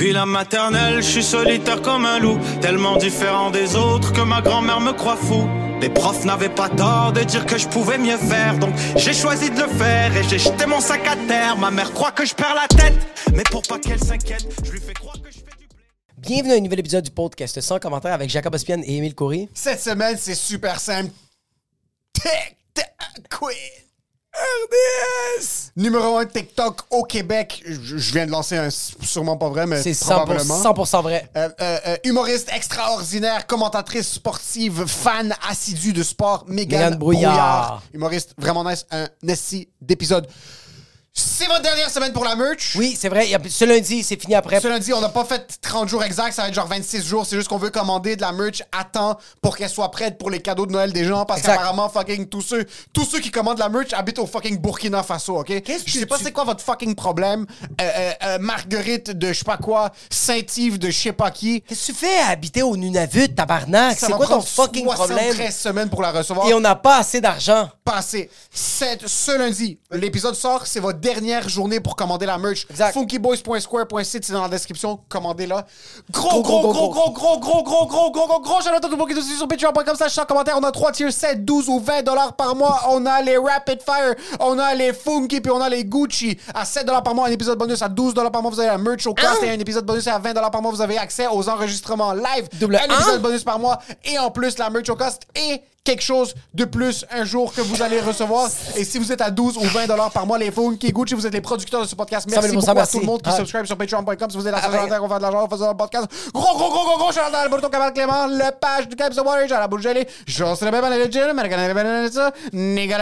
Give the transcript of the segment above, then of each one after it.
Depuis la maternelle, je suis solitaire comme un loup, tellement différent des autres que ma grand-mère me croit fou. Les profs n'avaient pas tort de dire que je pouvais mieux faire, donc j'ai choisi de le faire et j'ai jeté mon sac à terre. Ma mère croit que je perds la tête, mais pour pas qu'elle s'inquiète, je lui fais croire que je fais du blé. Bienvenue à un nouvel épisode du podcast sans commentaire avec Jacob Ospian et Émile Coury. Cette semaine, c'est super simple. TikTok Quiz. RDS! Numéro 1 TikTok au Québec. Je, je viens de lancer un sûrement pas vrai, mais C'est 100%, probablement. 100% vrai. Euh, euh, euh, humoriste extraordinaire, commentatrice sportive, fan assidu de sport, Mégane Brouillard. Brouillard. Humoriste vraiment nice, un esti d'épisode. C'est votre dernière semaine pour la merch. Oui, c'est vrai. Ce lundi, c'est fini après. Ce lundi, on n'a pas fait 30 jours exacts, ça va être genre 26 jours. C'est juste qu'on veut commander de la merch à temps pour qu'elle soit prête pour les cadeaux de Noël des gens. Parce qu'apparemment, fucking, tous ceux, tous ceux qui commandent la merch habitent au fucking Burkina Faso, ok? Je sais pas tu- c'est quoi votre fucking problème. Euh, euh, euh, Marguerite de je sais pas quoi, Saint-Yves de je sais pas qui. Qu'est-ce que tu fais à habiter au Nunavut, tabarnak? C'est quoi ton fucking 73 problème? semaines pour la recevoir. Et on n'a pas assez d'argent. passé. Cette- ce lundi, l'épisode sort, c'est votre dernière journée pour commander la merch. Funkyboys.square.site, c'est dans la description. Commandez-la. Gros, gros, gros, gros, gros, gros, gros, gros, gros, gros, gros, à tout le monde qui est aussi sur patreon.com slash sans commentaire. On a 3 tiers 7, 12 ou 20 dollars par mois. On a les Rapid Fire, on a les Funky, puis on a les Gucci. À 7 dollars par mois, un épisode bonus. À 12 dollars par mois, vous avez la merch au cast. Hein? Et un épisode bonus. À 20 dollars par mois, vous avez accès aux enregistrements live. Double un? épisode bonus par mois. Et en plus, la merch au cost et quelque chose de plus un jour que vous allez recevoir. Et si vous êtes à 12 ou 20 dollars par mois, les Funky Gucci, vous êtes les producteurs de ce podcast. Merci dire beaucoup à tout le monde qui Ah. subscribe sur patreon.com. Si vous êtes à Ah, la ouais. on va de l'argent en faisant le podcast. Gros, gros, gros, gros, gros, shout out à Alberto Cabal Clément, le page du of Water, à la bouche gelée. Je serai bien American Banana, Nigga,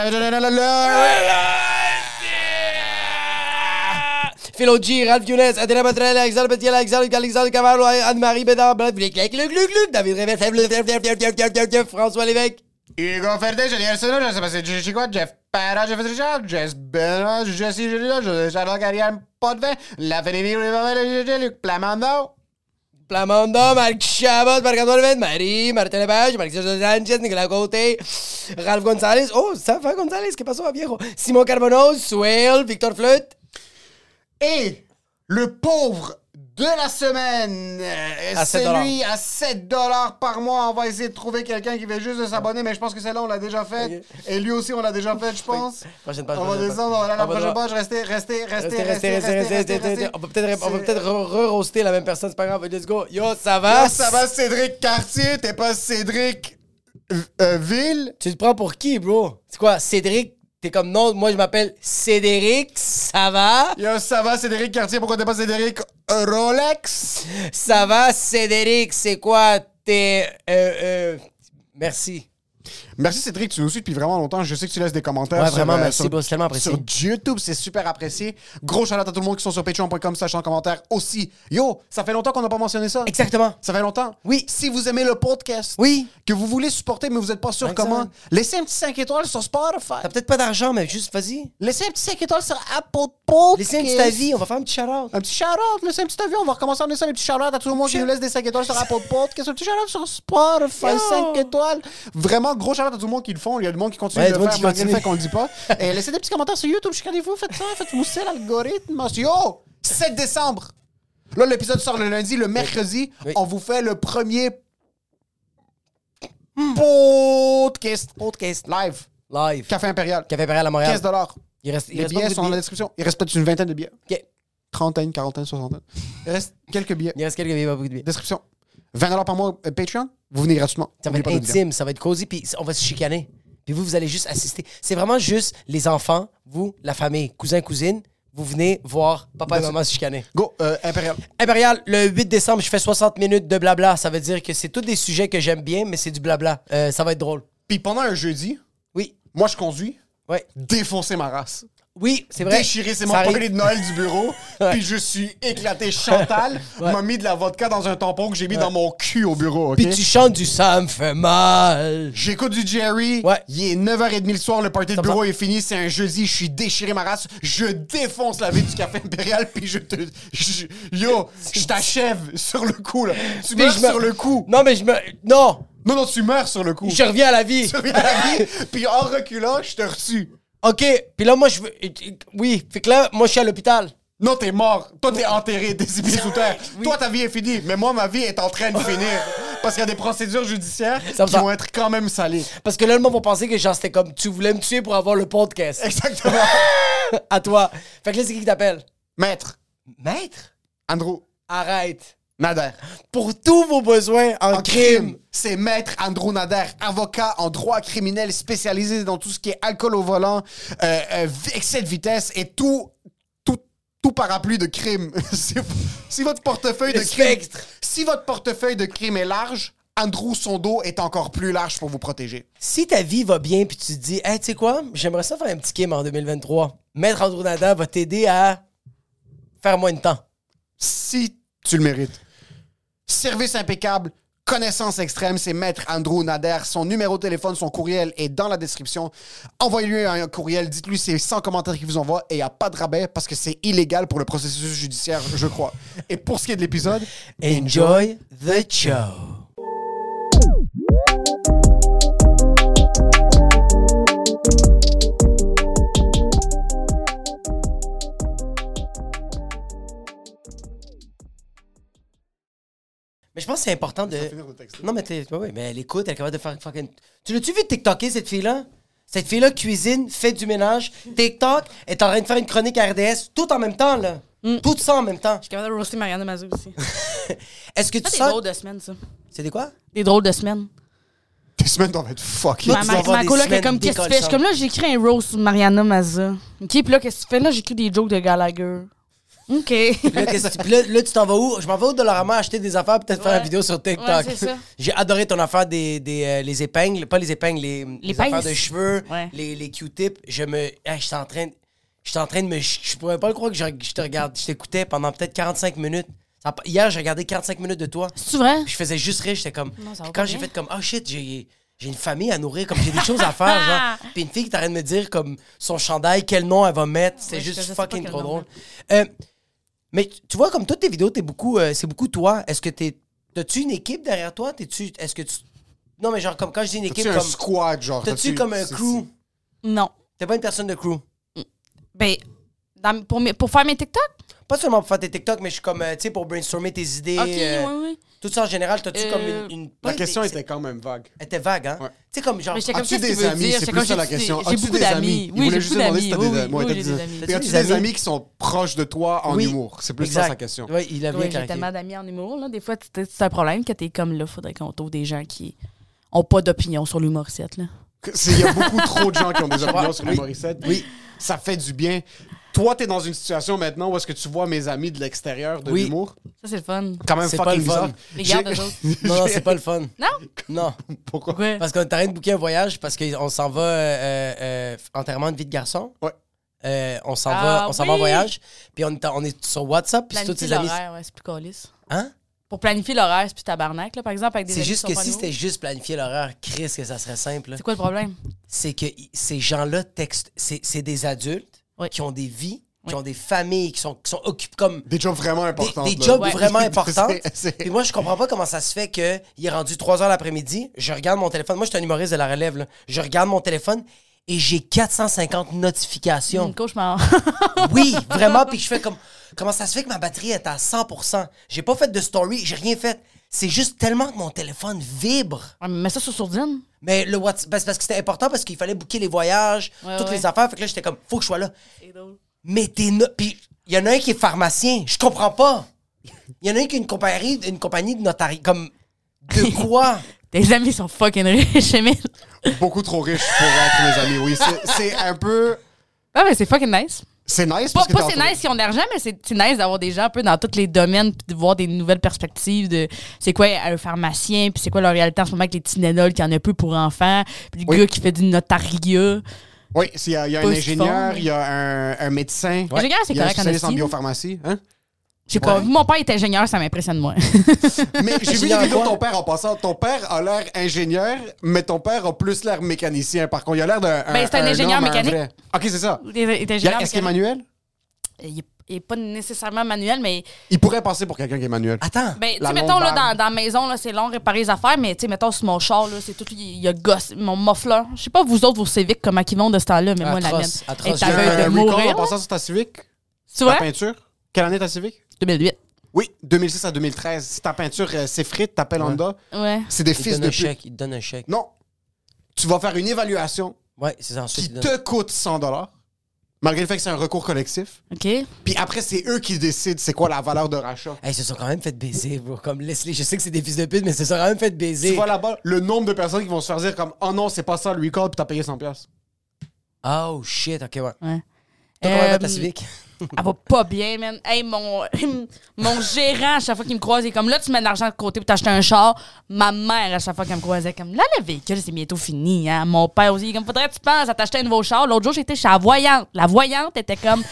Philo G, Ralph Younes, Adrien Batrel, Alexandre Petit, Alexandre, Alexandre Cavallo, Anne-Marie Bédard, David Révert, François Lévesque. Hugo Julien Arsenault, je sais pas si c'est Chico, Jeff Parra, Jeff Richard, Jess Benoît, Jesse Julien, José Charles Carrière, Potvin, La Luc Plamando. Plamondon, Marc Chabot, Marc-Antoine Marie, Martin Lepage, Marc Sanchez, Nicolas Côté, Ralph González, oh, ça va González, ¿qué pasó, viejo? Simon Carbonos, Swell, Victor Flute, Et le pauvre de la semaine, euh, 7 celui à 7 dollars par mois. On va essayer de trouver quelqu'un qui veut juste s'abonner, mais je pense que celle-là, on l'a déjà fait. Ok. Et lui aussi, on l'a déjà fait, je pense. Prochaine page, On va descendre, on va aller à la prochaine page. Restez, restez, restez, Restez, restez, restez, restez, restez, restez. On peut peut-être C'est- re-roaster la même personne, c'est pas grave, let's go. Yo, ça va? Ah, ça va, Cédric Cartier, t'es pas Cédric euh, euh, Ville? Tu te prends pour qui, bro? C'est quoi, Cédric? T'es comme non, moi je m'appelle Cédric, ça va? Yo, ça va, Cédric Cartier, pourquoi t'es pas Cédric? Rolex? Ça va, Cédric, c'est quoi? Euh, euh, merci. Merci Cédric, tu nous suis depuis vraiment longtemps. Je sais que tu laisses des commentaires. Ouais, sur, vraiment, euh, merci, sur- bro, c'est tellement apprécié. Sur YouTube, c'est super apprécié. Gros shout à tout le monde qui sont sur patreon.com slash en commentaire aussi. Yo, ça fait longtemps qu'on n'a pas mentionné ça. Exactement. Ça fait longtemps. Oui. Si vous aimez le podcast, Oui. que vous voulez supporter, mais vous n'êtes pas sûr comment, laissez un petit 5 étoiles sur Spotify. T'as peut-être pas d'argent, mais juste vas-y. Laissez un petit 5 étoiles sur Apple Podcast. Laissez un petit avis, on va faire un petit shout-out. Un petit shout-out, laissez un petit avis. On va recommencer à ça, les petits shout-outs à tout le monde qui nous laisse des 5 étoiles sur Apple Podcast. Un petit shout-out sur Spotify, Yo. 5 étoiles. Vraiment, gros shout-out à tout le monde qui le font. Il y a du monde qui continue Ouais, de le monde faire malgré le fait qu'on le dit pas. Et laissez des petits commentaires sur YouTube. Chicanez-vous, faites ça, faites mousser l'algorithme. Yo! 7 décembre. Là, l'épisode sort le lundi. Le mercredi, Oui. on vous fait le premier podcast. Podcast. Live. Live. Café Impérial. Café Impérial à Montréal. 15 dollars. Il reste, il Les reste billets sont dans la description. Il reste peut-être une vingtaine de billets. Ok. Trentaine, quarantaine, soixantaine. Il reste quelques billets. Il reste quelques billets, pas beaucoup de billets. Description. 20 par mois euh, Patreon. Vous venez gratuitement. Ça va être intime, ça va être cosy, puis on va se chicaner. Puis vous, vous allez juste assister. C'est vraiment juste les enfants, vous, la famille, cousins, cousines, vous venez voir papa et maman se chicaner. Go, euh, Impérial. Impérial, le 8 décembre, je fais 60 minutes de blabla. Ça veut dire que c'est tous des sujets que j'aime bien, mais c'est du blabla. Euh, ça va être drôle. Puis pendant un jeudi, Oui, moi je conduis, ouais. défoncer ma race. Oui, c'est vrai. Déchirer, c'est mon arrive. premier de Noël du bureau. Puis je suis éclaté. Chantal m'a mis de la vodka dans un tampon que j'ai mis dans mon cul au bureau? Puis tu chantes du ça me fait mal. J'écoute du Jerry. Ouais. Il est 9h30 le soir, le party de bureau est fini, c'est un jeudi, je suis déchiré ma race, je défonce la vie du café impérial, puis je te. je- yo, je t'achève sur le coup, là. Tu meurs je me- sur le coup. Non, mais je me. Non! Non, non, tu meurs sur le coup. Je reviens à la vie. Tu reviens à la vie, puis en reculant, je te retue. OK. Puis là, moi, je veux. Oui. Fait que là, moi, je suis à l'hôpital. Non, t'es mort. Toi, t'es enterré, t'es six pieds sous terre. Oui. Toi, ta vie est finie. Mais moi, ma vie est en train de finir. Parce qu'il y a des procédures judiciaires Ça qui vont être quand même salées. Parce que là, le monde va penser que genre, c'était comme tu voulais me tuer pour avoir le podcast. Exactement. à toi. Fait que là, c'est qui qui t'appelle? Maître, Maître? Andrew Arrête. Nader. Pour tous vos besoins en, En crime. crime, c'est Maître Andrew Nader, avocat en droit criminel spécialisé dans tout ce qui est alcool au volant, euh, euh, excès de vitesse et tout, tout, tout parapluie de crime. si, votre portefeuille de crime, si votre portefeuille de crime est large, Andrew son dos est encore plus large pour vous protéger. Si ta vie va bien puis tu te dis, hey, tu sais quoi, j'aimerais ça faire un petit kim en 2023. Maître Andrew Nada va t'aider à faire moins de temps. Si tu le mérites. Service impeccable. Connaissance extrême, c'est Maître Andrew Nader. Son numéro de téléphone, son courriel est dans la description. Envoyez-lui un courriel, dites-lui c'est 100 commentaires qu'il vous envoie et il n'y a pas de rabais parce que c'est illégal pour le processus judiciaire, je crois. Et pour ce qui est de l'épisode, Enjoy the show. Mais je pense que c'est important de. finir le texte. Non, mais t'es. ouais, ouais, mais elle écoute, elle est capable de faire fucking. Tu l'as-tu vu TikToker, cette fille-là? Cette fille-là cuisine, fait du ménage. TikTok est en train de faire une chronique à RDS tout en même temps, là. Tout ça en même temps. Je suis capable de roaster Marianne Mazou aussi. Est-ce que tu C'est des sens. drôles de semaines, ça. C'est des quoi? Des drôles de semaines. tes semaines doivent être fucking. Ma, ma, ma des coloc est semaines comme, qu'est-ce que tu fais? Je suis comme là, j'écris un roast sur Mariana Mazza. OK, puis là, qu'est-ce que tu fais? Là, j'écris des jokes de Gallagher. OK. Puis là, qu'est-ce tu- puis là, là, tu t'en vas où? Je m'en vais au Dollarama acheter des affaires, peut-être faire Ouais. une vidéo sur TikTok. Ouais, c'est ça. J'ai adoré ton affaire des, des euh, les épingles, pas les épingles, les, les pinces. affaires de cheveux, Ouais. les, les Q-tips. Je me. Hey, j'étais en train. de- J'étais en train de me. Je je pourrais pas le croire que je, je te regarde. Je t'écoutais pendant peut-être 45 minutes. Ça a pas- hier, j'ai regardé 45 minutes de toi. C'est vrai? Puis je faisais juste rire. J'étais comme. Non, ça va Puis pas quand j'ai bien. fait comme. Oh shit, j'ai. J'ai une famille à nourrir, comme j'ai des choses à faire, genre. Puis une fille qui t'arrête de me dire, comme, son chandail, quel nom elle va mettre. C'est Ouais, je juste sais pas fucking quel trop nom drôle. Euh, mais tu- vois, comme toutes tes vidéos, t'es beaucoup, euh, c'est beaucoup toi. Est-ce que t'es. T'as-tu une équipe derrière toi? T'es-tu. Est-ce que tu. Non, mais genre, comme quand je dis une équipe, T'as-tu un comme. squad, genre? T'as-tu comme un crew? Non. T'es pas une personne de crew? Ben, dans- pour, mes- pour faire mes TikTok? Pas seulement pour faire tes TikTok, mais je suis comme, euh, tu sais, pour brainstormer tes idées. OK, euh, oui, oui. Tout ça en général, t'as-tu Euh, comme une. une- La question était quand même vague. Elle était vague, hein? Ouais. Tu sais, comme genre. Mais j'étais comme, As-tu qu'est-ce des qu'il veut amis? dire? C'est J'étais plus comme, ça la j'ai- question. J'ai As-tu beaucoup des amis? d'amis. Il Oui, voulait j'ai juste beaucoup demander si d'amis. t'as des Oui, amis. Ouais, oui, t'as oui, des j'ai amis. des amis. As-tu des amis? amis qui sont proches de toi en Oui. humour? C'est plus Exact. ça sa question. Ouais, il a bien Oui, j'ai clarifié. tellement d'amis en humour. Là. Des fois, c'est c'est un problème que t'es comme là. Faudrait qu'on trouve des gens qui ont pas d'opinion sur l'humoriste. Là. C'est- Il y a beaucoup trop de gens qui ont des opinions sur les Oui. Morissette. Oui. Ça fait du bien. Toi, t'es dans une situation maintenant où est-ce que tu vois mes amis de l'extérieur de Oui. l'humour? Ça, c'est le fun. Quand même C'est pas fucking le fun. bizarre. Les J'ai- gardes, eux autres. Non, non, c'est pas le fun. Non? Non. Pourquoi? Parce qu'on est en train de booker un voyage parce qu'on s'en va euh, euh, enterrement de vie de garçon. Ouais. Euh, on s'en Ah, va, on s'en va en oui. voyage. Puis on est, on est sur WhatsApp. Puis tous Planifier ses amis. l'horaire, ouais, c'est plus calice. Hein? Pour planifier l'horaire, c'est plus tabarnak, là, par exemple, avec des C'est amis juste qui que sont pas si c'était juste planifier l'horaire, Chris, que ça serait simple. là. C'est quoi le problème? C'est que i- ces gens-là textent. C'est c'est des adultes Oui. qui ont des vies, qui ont des familles, qui sont, qui sont occupés comme. Des jobs vraiment importants. des jobs Ouais. vraiment importants. Puis moi, je comprends pas comment ça se fait qu'il est rendu 3 heures l'après-midi. Je regarde mon téléphone. Moi, je suis un humoriste de la relève. là. Je regarde mon téléphone et j'ai 450 notifications. Une cauchemar. Oui, vraiment. Puis je fais comme. Comment ça se fait que ma batterie est à 100%? J'ai pas fait de story, j'ai rien fait. C'est juste tellement que mon téléphone vibre. Ouais, mais Mets ça sur sourdine. Mais le WhatsApp, ben, c'est parce que c'était important parce qu'il fallait booker les voyages, Ouais, toutes ouais. les affaires. Fait que là, j'étais comme, faut que je sois là. Mais t'es. no- Puis il y en a un qui est pharmacien. Je comprends pas. Il y en a un qui a une compagnie, une compagnie de notariat. Comme. De quoi? Tes amis sont fucking riches, Emile. Beaucoup trop riche pour être mes amis, oui. C'est- C'est un peu... Ah, mais c'est fucking nice. C'est nice Pas, parce que pas c'est entouré- nice si on a de l'argent, mais c'est c'est nice d'avoir des gens un peu dans tous les domaines, puis de voir des nouvelles perspectives de c'est quoi un pharmacien, puis c'est quoi leur réalité en ce moment avec les Tylenol qui en a peu pour enfants, puis le Oui. gars qui fait du notariat. Oui, s'il y a, il y a un ingénieur, il y a un, un médecin. Ingénieur, c'est correct en en biopharmacie. Hein? Je sais pas, Ouais. mon père est ingénieur, ça m'impressionne moins. Mais j'ai vu vidéo de ton père en passant. Ton père a l'air ingénieur, mais ton père a plus l'air mécanicien. Par contre, il a l'air d'un. Ben, c'est un ingénieur homme, mécanique. vrai. Ok, c'est ça. Il est- il ingénieur Est-ce qu'il est manuel? Il est- il est pas nécessairement manuel, mais Il pourrait passer pour quelqu'un qui est manuel. Attends. Ben, tu mettons, là, dans, dans la maison, là, c'est long réparer les affaires, mais, tu sais, mettons, sur mon char, là, c'est tout, il y a gosse, mon muffler. Je sais pas, vous autres, vos Civic, comment ils vont de ce temps-là, mais moi, la mienne. Atroce, J'ai un de mourir. en passant sur ta Civic? Tu La vois? peinture? Quelle année ta Civic? 2008. Oui, 2006 à 2013. Si ta peinture euh, s'effrite, t'appelles Honda. Ouais. C'est des Il fils donne de un pute. chèque. Il te donne un chèque. Non. Tu vas faire une évaluation Ouais, c'est ça. Ensuite, qui il te donne- te coûte 100 malgré le fait que c'est un recours collectif. OK. Puis après, c'est eux qui décident c'est quoi la valeur de rachat. Hey, ils se sont quand même fait baiser, bro. Comme Leslie, je sais que c'est des fils de pute, mais ils se sont quand même fait baiser. Tu vas là-bas, le nombre de personnes qui vont se faire dire comme Oh non, c'est pas ça le recall, puis t'as payé 100$. piastres. Oh shit, ok, ouais. Ouais. Toi, comment va ta Euh, Civic? Elle va pas bien, man. Hey, mon, mon gérant, à chaque fois qu'il me croise, comme là, tu mets de l'argent de côté pour t'acheter un char. Ma mère, à chaque fois qu'elle me croisait, comme là, le véhicule, c'est bientôt fini. Hein? Mon père aussi, il comme faudrait que tu penses à t'acheter un nouveau char. L'autre jour, j'étais chez la voyante. La voyante était comme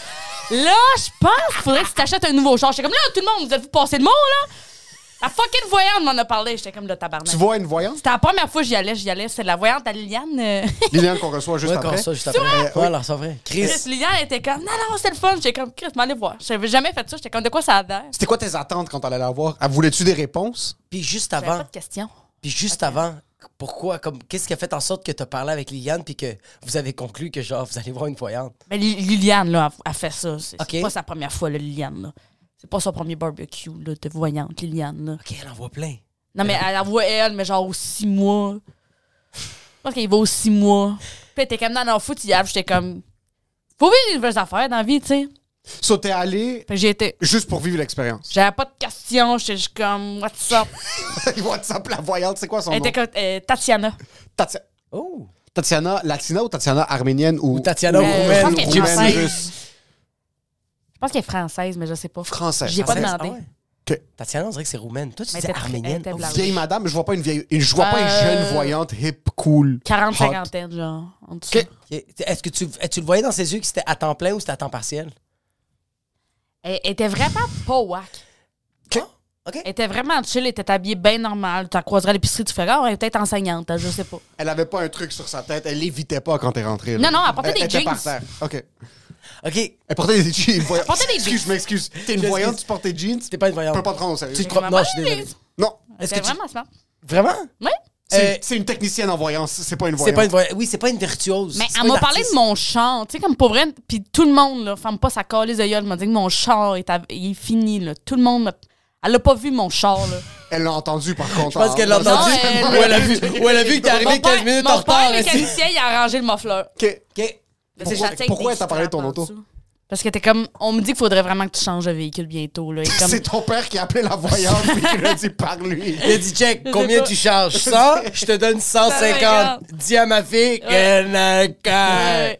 là, je pense qu'il faudrait que tu t'achètes un nouveau char. J'étais comme là, tout le monde, vous êtes-vous passé de mots, là? La fucking voyante m'en a parlé. J'étais comme le tabarnak. Tu vois une voyante, C'était la première fois que j'y allais. J'y allais. C'est la voyante à Liliane. euh. Liliane qu'on reçoit juste Ouais, après. comme ça, juste après. C'est vrai. Chris. Chris, Liliane était comme non, non, c'est le fun. J'étais comme Chris, m'allez voir. J'avais jamais fait ça. J'étais comme de quoi ça a l'air? C'était quoi tes attentes quand t'allais la voir? Elle voulait-tu des réponses? Puis juste J'avais avant, pas de questions. puis juste avant, pourquoi, comme, qu'est-ce qui a fait en sorte que t'as parlé avec Liliane puis que vous avez conclu que, genre, vous allez voir une voyante? Mais Li- Liliane, là, a, a fait ça. C'est c'est Ok. pas sa première fois, là, Liliane. Là. C'est pas son premier barbecue là, de voyante, Liliane. Là. Ok, elle en voit plein. Non, mais elle, elle voit elle, mais genre aux six mois. Je pense qu'il va aux six mois. Puis elle était comme, non, non, foot, hier. J'étais comme, faut vivre des nouvelles affaires dans la vie, tu sais. So, t'es allé j'ai été. juste pour vivre l'expérience. J'avais pas de questions. J'étais juste comme, what's up? WhatsApp, la voyante, c'est quoi son Elle nom? était comme, euh, Tatiana. Tatia- Oh! Tatiana latina ou Tatiana arménienne ou, Ou Tatiana Euh, roumaine. roumaine, russe? Je pense qu'elle est française, mais je sais pas. Française. J'ai pas demandé. Ah ouais? Tatiana, on dirait que c'est roumaine. Toi, tu Elle disais était- elle arménienne. était Oh. Vieille madame, je vois pas une vieille. Je vois pas une Euh, jeune voyante hip, cool. 40, hot. cinquantaine, genre. En dessous. Est-ce que tu, tu le voyais dans ses yeux que c'était à temps plein ou c'était à temps partiel? Elle elle était vraiment pas. Ok. Ok. Elle était vraiment chill, elle était habillée bien normal. Tu la croiserais à l'épicerie, tu ferais, oh, elle est peut-être enseignante, hein, je sais pas. Elle avait pas un truc sur sa tête, elle l'évitait pas quand t'es rentré. là. Non, non, elle portait des était jeans. par terre. OK. Ok. Elle portait des jeans. Elle portait des Excuse, jeans. je m'excuse. T'es une voyante, tu portes tes jeans? T'es pas une Je voyante. peux pas te prendre au sérieux. Tu te crois... Non, je suis désolé. Non. Est-ce C'était que tu- vraiment smart. Vraiment? Oui. C'est Euh, c'est une technicienne en voyance, c'est pas une C'est voyante. pas une voyante. Oui, c'est pas une virtuose. Mais C'est elle m'a parlé de mon char, tu sais, comme pour vrai. Puis tout le monde, là, ferme pas sa calisse de gueule, m'a dit que mon char est, à- il est fini, là. Tout le monde m'a. Elle a pas vu mon char, là. Elle l'a entendu, par contre. Je pense qu'elle l'a en- entendu. Non, elle- Ou elle a vu, ou elle a vu que t'es arrivé Mon 15 père, minutes mon en retard. père, ici. mécanicien, il a arrangé le muffler. OK. Ok. Pourquoi- pourquoi t'as parlé de ton auto? Parce que t'es comme. On me dit qu'il faudrait vraiment que tu changes de véhicule bientôt, là. Et comme- C'est ton père qui a appelé la voyante et qui l'a dit par lui. Il a dit, check, combien tu charges? 100? Je te donne 150. Dis à ma fille qu'elle n'a qu'à... Ouais.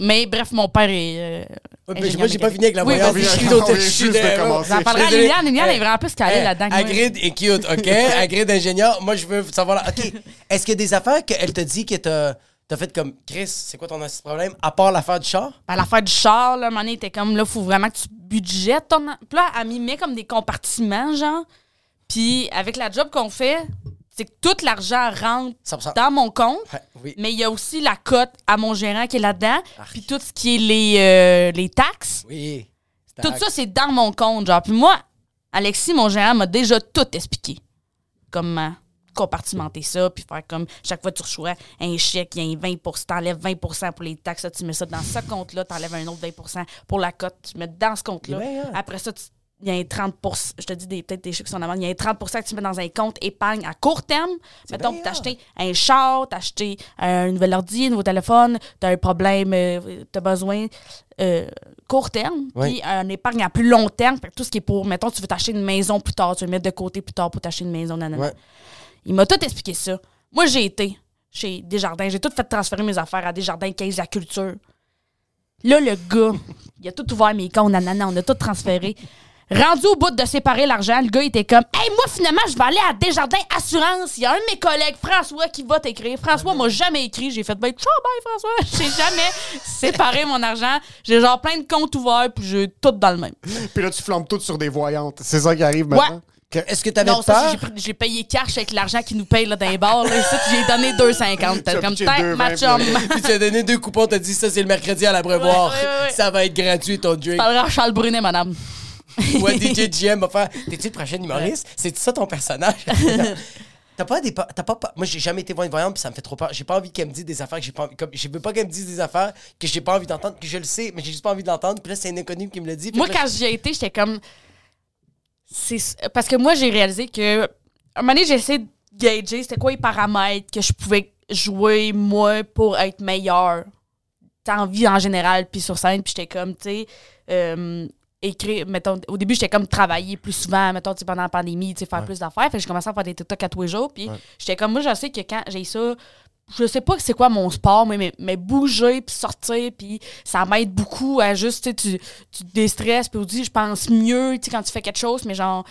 Mais bref, mon père est. euh, Ouais, mais moi, j'ai pas fini avec la Oui, voyante. vas-y, Je suis vient je suis juste de derrière. commencer. J'en parlerai à. Liliane. Liliane est vraiment plus calée hey, là-dedans. Hagrid est cute, OK? Hagrid ingénieur. Moi, je veux savoir... là, OK, est-ce qu'il y a des affaires qu'elle te dit que t'as t'as fait comme... Chris, c'est quoi ton problème? À part l'affaire du char? À l'affaire du char, là, donné, était comme, là, faut vraiment que tu budgètes ton. Puis là, elle m'y met comme des compartiments, genre. Puis avec la job qu'on fait, c'est que tout l'argent rentre 100%. dans mon compte. Ouais, oui. Mais il y a aussi la cote à mon gérant qui est là-dedans. Puis tout ce qui est les, euh, les taxes. Oui. Tout ça, c'est dans mon compte, genre. Puis moi, Alexis, mon gérant, m'a déjà tout expliqué. Comment compartimenter ça, puis faire comme chaque fois que tu reçois un chèque, il y a un 20 t'enlèves 20 pour les taxes, là, tu mets ça dans ce compte-là, t'enlèves un autre 20% pour la cote, tu mets dans ce compte-là. Après ça, il y a un 30% je te dis peut-être des chiffres qui sont en il y a un 30% que tu mets dans un compte épargne à court terme. Mettons, pour t'acheter un char, t'acheter un nouvel ordi, un nouveau téléphone, t'as un problème, euh, t'as besoin euh, court terme, puis un épargne à plus long terme, fait que tout ce qui est pour, mettons, tu veux t'acheter une maison plus tard, tu veux le mettre de côté plus tard pour t'acheter une maison, nanana. Ouais. Il m'a tout expliqué ça. Moi, j'ai été chez Desjardins, j'ai tout fait transférer mes affaires à Desjardins, Caisse de la Culture. Là, le gars, il a tout ouvert mes comptes, nanana, on a tout transféré. Rendu au bout de séparer l'argent, le gars était comme Hey, moi finalement, je vais aller à Desjardins Assurance. Il y a un de mes collègues, François, qui va t'écrire. François m'a jamais écrit. J'ai fait ben, ciao, bye François. J'ai jamais séparé mon argent. J'ai genre plein de comptes ouverts, puis j'ai tout dans le même. Puis là, tu flambes tout sur des voyantes. C'est ça qui arrive maintenant? Est-ce que t'avais Non, ça, peur? c'est- j'ai payé cash avec l'argent qu'ils nous payent là, dans les bars. Là, j'ai donné 2,50. T'as Tu as comme tête, 2,20 ma chum. Puis tu as donné deux coupons, t'as dit ça c'est le mercredi à l'abreuvoir. Ouais, ouais, ouais, ouais. Ça va être gratuit ton drink. parlerai à Charles Brunet, madame. Ouais, DJ GM va faire T'es-tu le prochain humoriste? C'est ça ton personnage? T'as pas des. pa- T'as pas, pa- Moi, j'ai jamais été voir une voyante, puis ça me fait trop peur. J'ai pas envie qu'elle me dise des affaires que j'ai pas envie. Comme, je veux pas qu'elle me dise des affaires que j'ai pas envie d'entendre, que je le sais, mais j'ai juste pas envie de l'entendre. Puis là, c'est un inconnu qui me le dit. Moi, là, quand j'y ai été, j'étais comme. C'est Parce que moi, j'ai réalisé que. Un moment donné, j'ai essayé de gager c'était quoi les paramètres que je pouvais jouer, moi, pour être meilleur. en vie en général, puis sur scène, puis j'étais comme, tu sais. euh, écrire, mettons, au début, j'étais comme travailler plus souvent, mettons, pendant la pandémie, tu sais, faire plus d'affaires. Fait que j'ai commencé à faire des TikTok à tous les jours. Puis j'étais comme, moi, je sais que quand j'ai ça, je sais pas c'est quoi mon sport, mais, mais, mais bouger, puis sortir, puis ça m'aide beaucoup à juste, tu te déstresses, puis aussi, je pense mieux, tu quand tu fais quelque chose, mais genre,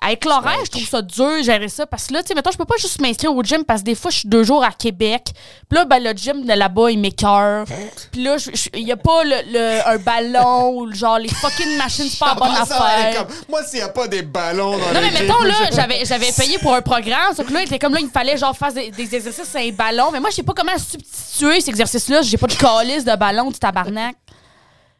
avec l'horaire, je trouve ça dur, gérer ça, parce que là, tu sais, mettons, je peux pas juste m'inscrire au gym, parce que des fois, je suis deux jours à Québec, puis là, ben, le gym de là-bas, il m'écœure, puis là, il y a pas le, le- un ballon, ou genre, les fucking machines, c'est pas bonne est affaire. comme- Moi, s'il n'y a pas des ballons dans Non, mais mettons, là, j'avais, payé pour un programme, sauf que là, il était comme là, il me fallait genre faire des, des exercices sur un ballon. Mais moi, je sais pas comment substituer ces exercices-là. J'ai pas de calice de ballon, du tabarnak.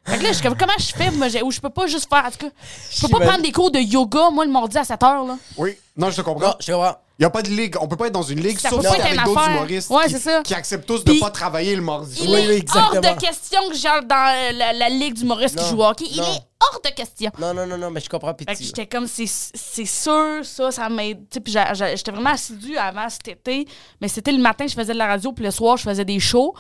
Fait que là, je suis comme, comment je fais, moi, j'ai- ou je peux pas juste faire, en tout cas, je peux pas J'imagine. prendre des cours de yoga, moi, le mardi à 7 heures, là. Oui, non, je te comprends. Non, je comprends. Il n'y a pas de ligue. On peut pas être dans une ligue, Ça sauf si avec d'autres humoristes Ouais, qui, c'est ça. qui acceptent tous de Puis- pas travailler le mardi. Il Oui, est oui, hors de question que j'aille dans euh, la, la ligue d'humoristes qui Non, joue au hockey. Il non. est hors de question. Non, non, non, non, mais je comprends. Puis Fait que tu- j'étais comme, c'est c'est sûr, ça, ça m'aide. Puis j'étais vraiment assidue avant cet été. Mais c'était le matin, je faisais de la radio, puis le soir, je faisais des shows.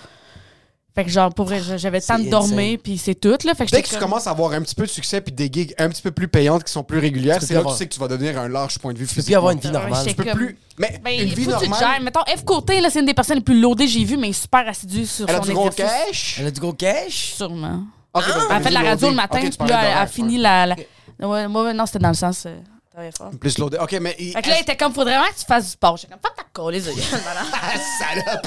Fait que, genre, pour vrai, j'avais le temps de dormir, puis c'est tout, là. Fait que Dès que tu comme- commences à avoir un petit peu de succès puis des gigs un petit peu plus payantes qui sont plus régulières, c'est là que tu sais que tu vas devenir un large point de vue Tu peux physique. plus avoir une vie normale. Tu peux comme- plus. Mais Ben, une vie normale. gères. Mettons, F Côté, là, c'est une des personnes les plus loadées que j'ai vues, mais super assidue sur Elle a son du gros cash? Elle a du gros cash? Sûrement. Ok, donc, Elle a fait de la radio le matin, Ok, tu puis là, elle a fini la... Ouais, ouais, non, c'était dans le sens... fort. Plus loadé. Ok, mais. il- Fait que là, il était comme, faudrait vraiment que tu fasses du sport. J'étais comme, fuck ta colle, les Salope!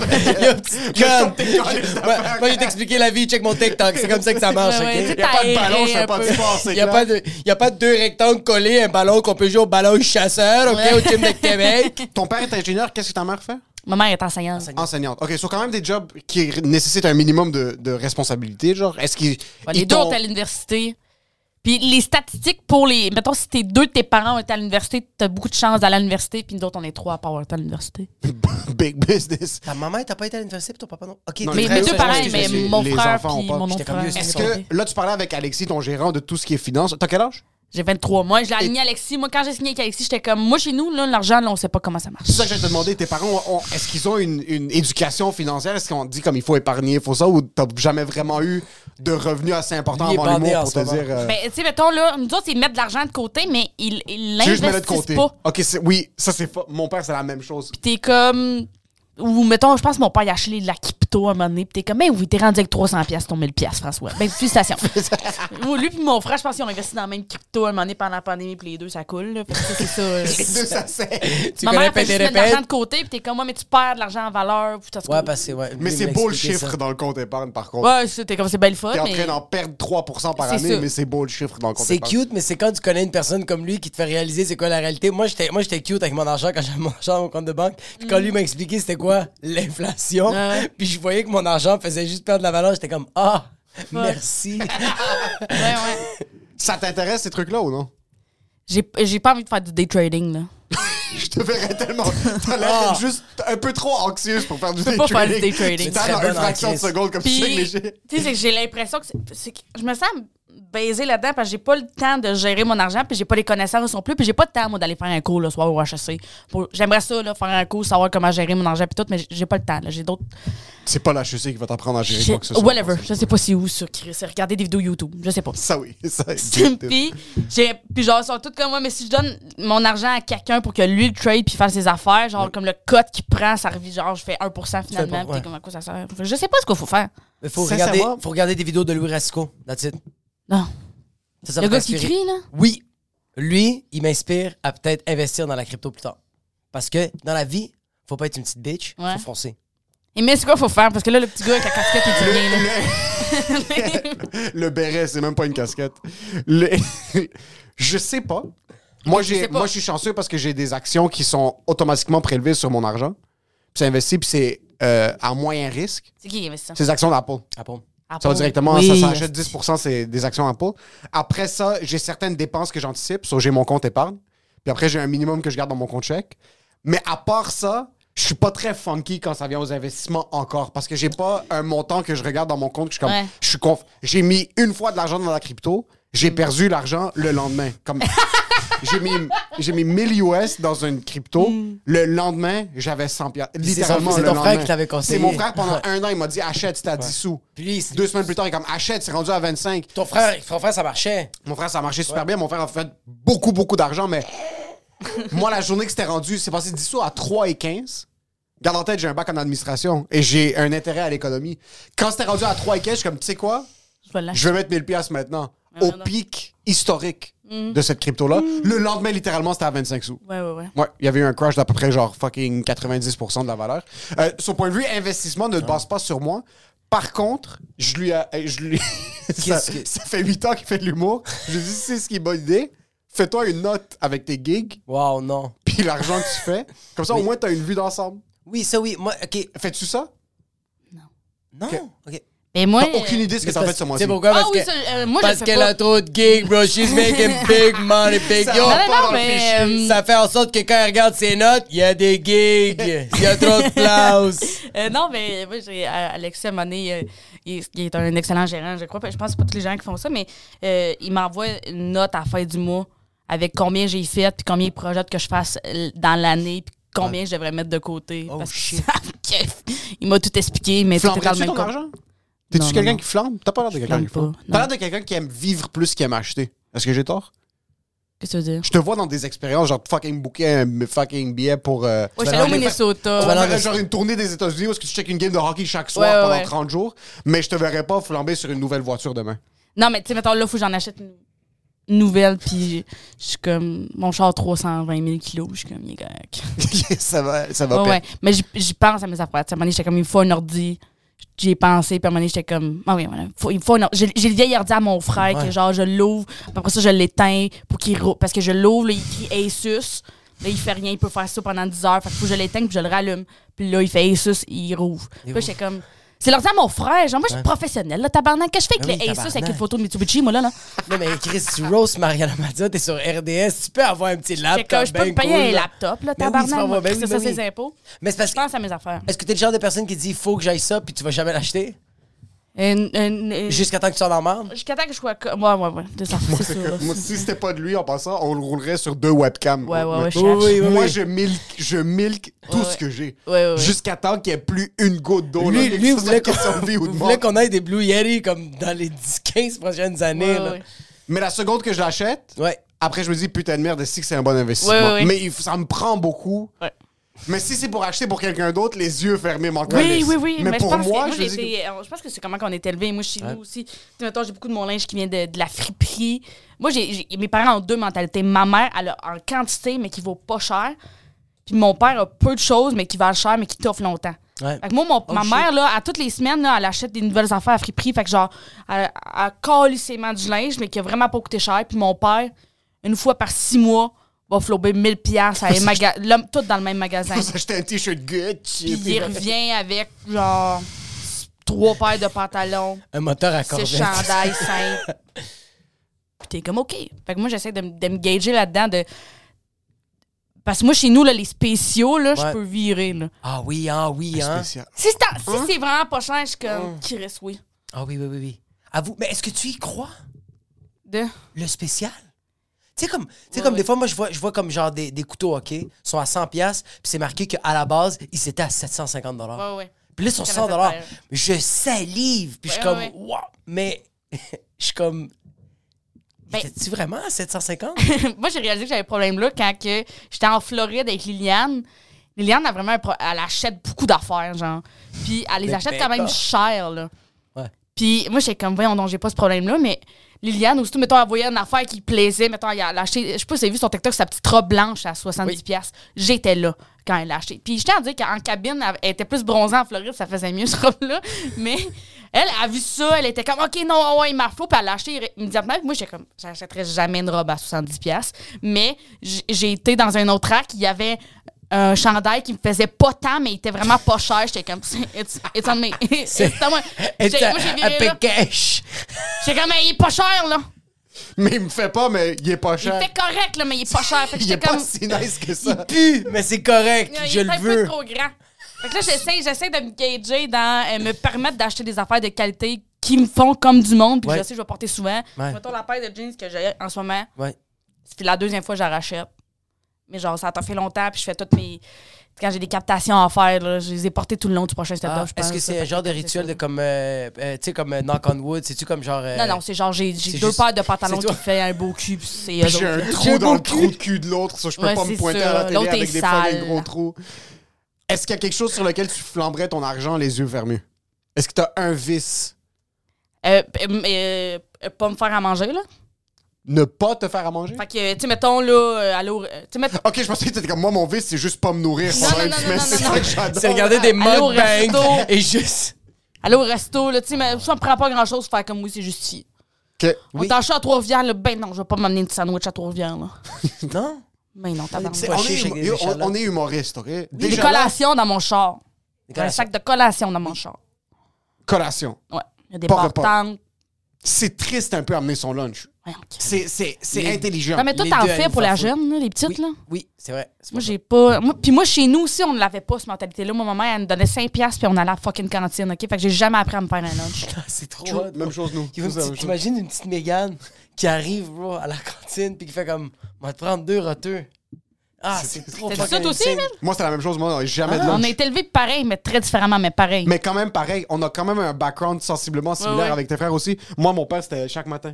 Petite conne. Moi, moi, je vais t'expliquer la vie, check mon TikTok. C'est comme ça que ça marche, Ouais, ouais, ok? tu Y a pas de ballon, je fais un pas de sport, c'est Il n'y a, pas de- y a pas de deux rectangles collés, un ballon qu'on peut jouer au ballon chasseur, OK, Ouais. au gym de Québec. Ton père est ingénieur, qu'est-ce que ta mère fait? Ma mère est enseignante. Enseignante. Ok, sont quand même des jobs qui nécessitent un minimum de, de responsabilité, genre. Est-ce qu'ils. Ouais, les ils deux ont à l'université. Puis les statistiques pour les. Mettons, si tes deux de tes parents étaient à l'université, t'as beaucoup de chances d'aller à l'université, puis nous autres, on est trois à pas avoir été à l'université. Big business. Ta maman, t'as pas été à l'université, puis ton papa non? OK, Non, Mais mes deux parents, mais mon frère, ont puis mon autre frère. Est-ce que là, tu parlais avec Alexis, ton gérant, de tout ce qui est finance. T'as quel âge? J'ai 23 mois. Je l'ai aligné Alexis. Moi, quand j'ai signé avec Alexis, j'étais comme, moi, chez nous, là, l'argent, là, on sait pas comment ça marche. C'est ça que j'allais te demander. Tes parents, ont- ont- est-ce qu'ils ont une, une éducation financière? Est-ce qu'on dit comme il faut épargner, il faut ça? Ou t'as jamais vraiment eu de revenus assez importants Lui est avant bandé l'humour en pour ce te moment. dire. euh, Ben, tu sais, mettons, là, nous autres, ils mettent de l'argent de côté, mais ils ils tu veux juste me le de l'investissent côté? pas. Ok, c'est- oui, ça c'est fa- Mon père, c'est la même chose. Puis t'es comme. Ou mettons, je pense que mon père il a acheté de la à un moment donné. Puis t'es comme, ben oui, t'es rendu avec 300$ piastres, ton 1000$, piastres, François. Ben, félicitations. Lui puis mon frère, je pense qu'ils ont investi dans la même crypto à un moment donné pendant la pandémie, puis les deux, ça coule. Là. Fait que ça, c'est ça. euh. Les deux, ça c'est. Tu Ma connais mère fait juste mettre de l'argent de côté, puis t'es comme, moi, mais tu perds de l'argent en valeur. Puis Ouais, parce que c'est... Ouais, Mais c'est beau le chiffre ça. dans le compte épargne, par contre. Ouais, c'est- t'es comme, c'est belle fun. T'es en mais... train d'en perdre 3% par C'est année, ça. mais c'est beau le chiffre dans le compte C'est épargne. cute, mais c'est quand tu connais une personne comme lui qui te fait réaliser c'est quoi la réalité. Moi, j'étais, moi, j'étais cute avec mon argent quand j'avais mon argent à mon compte de banque. Puis quand lui m'a expliqué c'était quoi l'inflation, Mm. Ouais. puis je voyais que mon argent faisait juste perdre de la valeur, j'étais comme ah, merci. Ouais, ouais. Ça t'intéresse ces trucs-là ou non? J'ai j'ai pas envie de faire du day trading, là. Je te verrais tellement. T'as l'air Ah. juste un peu trop anxieuse pour faire du day pas faire trading. du day trading. Tu dans une fraction de seconde comme tu Puis, sais que les tu sais, c'est que j'ai l'impression que, c'est- c'est que je me sens baiser là-dedans parce que j'ai pas le temps de gérer mon argent, puis j'ai pas les connaissances non plus, puis j'ai pas de temps, moi, d'aller faire un cours le soir au HEC. Pour- J'aimerais ça, là, faire un cours, savoir comment gérer mon argent, puis tout, mais j'ai pas le temps, là. J'ai d'autres. C'est pas la HEC qui va t'apprendre à gérer quoi que ce soit. Whatever. Je sais pas si où, ça, Chris. C'est regarder des vidéos YouTube. Je sais pas. Ça oui, ça. puis, j'ai, puis genre, ils sont tous comme moi, mais si je donne mon argent à quelqu'un pour que lui le trade puis fasse ses affaires, genre, comme le code qu'il prend, ça revient, genre, je fais 1% finalement, puis ouais. comme à quoi ça sert. Je sais pas ce qu'il faut faire. Il faut regarder, faut regarder des vidéos de Louis Rasco. That's it. Non. Ça, ça le gars qui crie, là? Oui, lui, il m'inspire à peut-être investir dans la crypto plus tard. Parce que dans la vie, faut pas être une petite bitch, Ouais. faut foncer. Et mais c'est quoi qu'il faut faire? Parce que là, le petit gars avec la casquette, il dit rien, là. Le béret, c'est même pas une casquette. Le- je sais pas. Moi, je j'ai, sais pas. moi, je suis chanceux parce que j'ai des actions qui sont automatiquement prélevées sur mon argent. Puis c'est investi, puis c'est euh, à moyen risque. C'est qui qui investit ça? C'est des actions d'Apple. Ah Ça va directement, Oui. ça, ça achète 10%, c'est des actions Apple. Après ça, j'ai certaines dépenses que j'anticipe. So, j'ai mon compte épargne. Puis après, j'ai un minimum que je garde dans mon compte chèque. Mais à part ça, je suis pas très funky quand ça vient aux investissements encore. Parce que j'ai pas un montant que je regarde dans mon compte. que Je suis comme, Ouais. je suis conf- J'ai mis une fois de l'argent dans la crypto. J'ai perdu l'argent le lendemain. Comme j'ai mis, j'ai mis 1000 US dans une crypto. Le lendemain, j'avais 100 piastres. c'est Littéralement, c'est le ton frère qui t'avait conseillé. C'est mon frère pendant un an. Il m'a dit achète, c'était à 10 sous. Puis Deux semaines plus tard, il est comme achète, c'est rendu à 25. ton frère, ton frère, ça marchait. Mon frère, ça a marché super bien. Mon frère a fait beaucoup, beaucoup d'argent, mais moi, la journée que c'était rendu, c'est passé 10 sous à 3 et 15. Garde en tête, j'ai un bac en administration et j'ai un intérêt à l'économie. Quand c'était rendu à 3 et 15, je suis comme, tu sais quoi? Je vais mettre 1000 piastres maintenant. Au pic historique de cette crypto-là. Le lendemain, littéralement, c'était à 25 sous. Ouais, ouais, ouais. Ouais, il y avait eu un crash d'à peu près genre fucking 90% de la valeur. Euh, son point de vue investissement ne base pas sur moi. Par contre, je lui ai, je lui ça, Qu'est-ce que- ça fait 8 ans qu'il fait de l'humour. Je lui ai dit c'est ce qui est bonne idée. Fais-toi une note avec tes gigs Wow, non. puis l'argent que tu fais. Comme ça au moins tu as une vue d'ensemble. Oui, ça, oui. Moi, OK. Fais-tu ça? Non. OK. Et moi. T'as aucune idée de ce que t'as fait ce mois-ci. sais pourquoi? Ah Parce oui, que, ça, euh, moi, parce qu'elle a trop de gigs, bro. She's making big money, big Ça yo. Non, non, mais, euh, Ça fait en sorte que quand elle regarde ses notes, il y a des gigs. Il y a trop de place. Euh, non, mais moi, j'ai Alexis, euh, il, il est un excellent gérant, je crois. Je pense que c'est pas tous les gens qui font ça, mais euh, il m'envoie une note à la fin du mois avec combien j'ai fait, puis combien il projette que je fasse dans l'année, puis combien je devrais mettre de côté. Oh, parce que shit. Il m'a tout expliqué, mais tout est dans le même argent? T'es-tu quelqu'un qui flambe? T'as pas l'air de quelqu'un qui flambe. T'as l'air de quelqu'un qui aime vivre plus qu'il aime acheter. Est-ce que j'ai tort? Qu'est-ce que tu veux dire? Je te vois dans des expériences, genre fucking booker un fucking billet pour. euh, Ouais, allé au Minnesota. Tu vas le- genre une tournée des États-Unis où est-ce que tu checkes une game de hockey chaque soir Ouais, pendant ouais. 30 jours, mais je te verrais pas flamber sur une nouvelle voiture demain. Non, mais tu sais, mettons, là, il faut que j'en achète une nouvelle, puis je suis comme. Mon char 320 000 kilos, je suis comme, il est correct. ça va, ça va Ouais. Mais j'y- pense à mes affaires. Tu sais, j'étais comme, il me faut un ordi. J'y ai pensé, puis à un moment donné, j'étais comme, ah oui, voilà, faut- il faut. J'ai j'ai le vieil ordi à mon frère, Ouais. que genre, je l'ouvre, puis après ça, je l'éteins pour qu'il roule. Parce que je l'ouvre, là, il écrit Asus. Là, il fait rien, il peut faire ça pendant 10 heures. Fait qu'il faut que je l'éteigne, puis je le rallume. Puis là, il fait Asus, il rouvre. Puis là, j'étais comme, c'est l'ordi à mon frère. Genre, moi, je suis professionnel, là, tabarnak. Qu'est-ce que je fais avec Ben oui, le Asus avec une photo de Mitsubishi, moi, là, là? Non, mais Chris, tu roast Mariana Mazza, t'es sur RDS, tu peux avoir un petit laptop. que je peux ben me payer un laptop, là, Ben tabarnak. ben c'est oui, ça, ben ses impôts. Mais c'est parce Je que. pense à mes affaires. Est-ce que t'es le genre de personne qui dit faut que j'aille ça, puis tu vas jamais l'acheter? Jusqu'à temps que tu sois dans la merde? Jusqu'à temps que je sois. Ouais, ouais, ouais. C'est ça. C'est sûr. là. Moi, si c'était pas de lui en passant, on le roulerait sur deux webcams. Ouais, ouais, ouais. Mais- je Oui, oui, cherche. oui. Moi, je milk, je milk tout Ouais, ce que j'ai. Ouais, ouais, ouais. Jusqu'à temps qu'il n'y ait plus une goutte d'eau. Lui, là, lui, soit qu'on voulez qu'on ait des Blue Yeti comme dans les 10-15 prochaines années. Ouais, là. ouais. Mais la seconde que je l'achète, Ouais. après, je me dis, putain de merde, est-ce que c'est un bon investissement? Ouais, ouais, ouais. Mais il ça me prend beaucoup. Ouais. Mais si c'est pour acheter pour quelqu'un d'autre, les yeux fermés m'en Oui, oui, oui. Mais, je pour pense que- moi, moi, je, dis été- euh, je pense que c'est comment qu'on est élevé. Moi, chez nous aussi. Tu sais, j'ai beaucoup de mon linge qui vient de, de la friperie. Moi, j'ai, mes parents ont deux mentalités. Ma mère, elle a en quantité, mais qui vaut pas cher. Puis mon père a peu de choses, mais qui valent cher, mais qui t'offrent longtemps. Ouais. Fait que moi, mon- Oh, ma shit. mère, là, à toutes les semaines, là, elle achète des nouvelles affaires à friperie. Fait que genre, elle, elle calissement du linge, mais qui a vraiment pas coûté cher. Puis mon père, une fois par six mois, va flober 1000 piastres à l'homme, tout dans le même magasin. Vous achetez un t-shirt Gucci. Puis il revient avec, genre, trois paires de pantalons, Un moteur à corvette. chandails simples. Puis t'es comme, OK. Fait que moi, j'essaie de, de me gager là-dedans. De... Parce que moi, chez nous, là, les spéciaux, là, je peux virer. Là. Ah oui, ah oui, hein? Si c'est si c'est vraiment pas cher, je suis comme, Chris, oui. Ah oui, oui, oui, oui. Avoue, mais est-ce que tu y crois? De... Le spécial? Tu sais, comme, comme des fois, moi, je vois, je vois comme genre des, des couteaux, OK, sont à 100$, piastres, puis c'est marqué qu'à la base, ils étaient à 750$. Ouais, ouais. Puis là, ils sont Ça 100$. m'a fait peur. Je salive, puis je suis comme, wow! Mais je suis comme. Ben- tu vraiment à 750? moi, j'ai réalisé que j'avais un problème là quand que j'étais en Floride avec Liliane. Liliane a vraiment un pro- Elle achète beaucoup d'affaires, genre. Puis elle les Mais achète ben quand même pas. cher, là. Ouais. Puis moi, j'étais comme, voyons, non, j'ai pas ce problème-là, mais Liliane, aussitôt, mettons, elle voyait une affaire qui plaisait, mettons, elle a acheté, je sais pas si vous avez vu sur TikTok, sa petite robe blanche à 70$. Oui. piastres. J'étais là quand elle l'a acheté. Puis je tiens à dire qu'en cabine, elle était plus bronzée en Floride, ça faisait mieux, cette robe-là. Mais elle a vu ça, elle était comme, OK, non, ouais, il m'a faut, puis elle l'a acheté immédiatement. Puis moi, j'étais comme, j'achèterais jamais une robe à 70$. piastres. Mais j'ai été dans un autre rack, il y avait un chandail qui me faisait pas tant, mais il était vraiment pas cher. J'étais comme, it's, it's on me. C'est- It's. It's a, moi, j'ai a viré là. Pécache. J'étais comme, mais il est pas cher, là. Mais il me fait pas, mais il est pas Il cher. fait correct, là, mais il est pas cher. Fait que Il est j'étais pas comme. si nice que Il ça. pue, mais c'est correct. Il je est le un peu veux. trop grand. Fait que là, j'essaie, j'essaie de me gager dans euh, me permettre d'acheter des affaires de qualité qui me font comme du monde, puis Ouais. je sais que je vais porter souvent. Ouais. Mettons la paire de jeans que j'ai en ce moment. Ouais. C'est la deuxième fois que je la rachète. Mais genre, ça t'a fait longtemps, puis je fais toutes mes. Quand j'ai des captations à faire, là, je les ai portées tout le long du prochain Ah, stand-up. je Est-ce que c'est un genre de rituel de comme, euh, euh, tu sais, comme euh, knock on wood? C'est-tu comme genre. euh, Non, non, c'est genre, j'ai, deux juste- paires de pantalons qui fait un beau cul, puis c'est J'ai un trou dans le trou de cul de l'autre, ça je peux Ouais, pas me pointer ça. à la télé avec est des fucking gros trous. Est-ce qu'il y a quelque chose sur lequel tu flamberais ton argent les yeux fermés? Est-ce que t'as un vice? Euh, euh, euh, pas me faire à manger, là. Ne pas te faire à manger? Fait que, tu sais, mettons, là, euh, aller au- euh, mettons- Ok, je pensais que t'étais comme moi, mon vice, c'est juste pas me nourrir Non, pendant non, une non, semaine. non, C'est non, ça non. que j'adore. C'est regarder des mukbangs resto. et juste. aller au resto, là, tu sais, mais ça me prend pas grand-chose, faire comme oui, c'est justifié. Ok. On Oui. chat à Trois-Rivières, là, ben non, je vais pas m'amener une sandwich à Trois-Rivières, là. Non? Mais non, C'est- tabarnak. pas on, est, des on- est humoriste, ok? Des là, collations dans mon char. Des J'ai un sac de collations dans mon char. collation. Ouais. Il y a des Pas repas. partantes. C'est triste un peu amener son lunch. C'est, c'est, c'est intelligent. Non, mais toi, t'en fais pour la jeune, là, les petites, Oui, là. oui c'est vrai. C'est Moi, j'ai pas. Moi, puis moi, chez nous aussi, on ne l'avait pas, cette mentalité-là. Moi, ma mère, elle nous donnait 5$ piastres, puis on allait à la fucking cantine, OK? Fait que j'ai jamais appris à me faire un lunch. ça. C'est trop hot, Même chose, nous. C'est. T'imagines une petite Mégane qui arrive, bro, à la cantine, puis qui fait comme, on va te prendre deux roteux. Ah, c'est trop fucking ça, toi aussi. Moi, c'était la même chose. Moi, on jamais de On lunch. a été élevés pareil, mais très différemment, mais pareil. Mais quand même, pareil, on a quand même un background sensiblement similaire ouais. avec tes frères aussi. Moi, mon père, c'était chaque matin.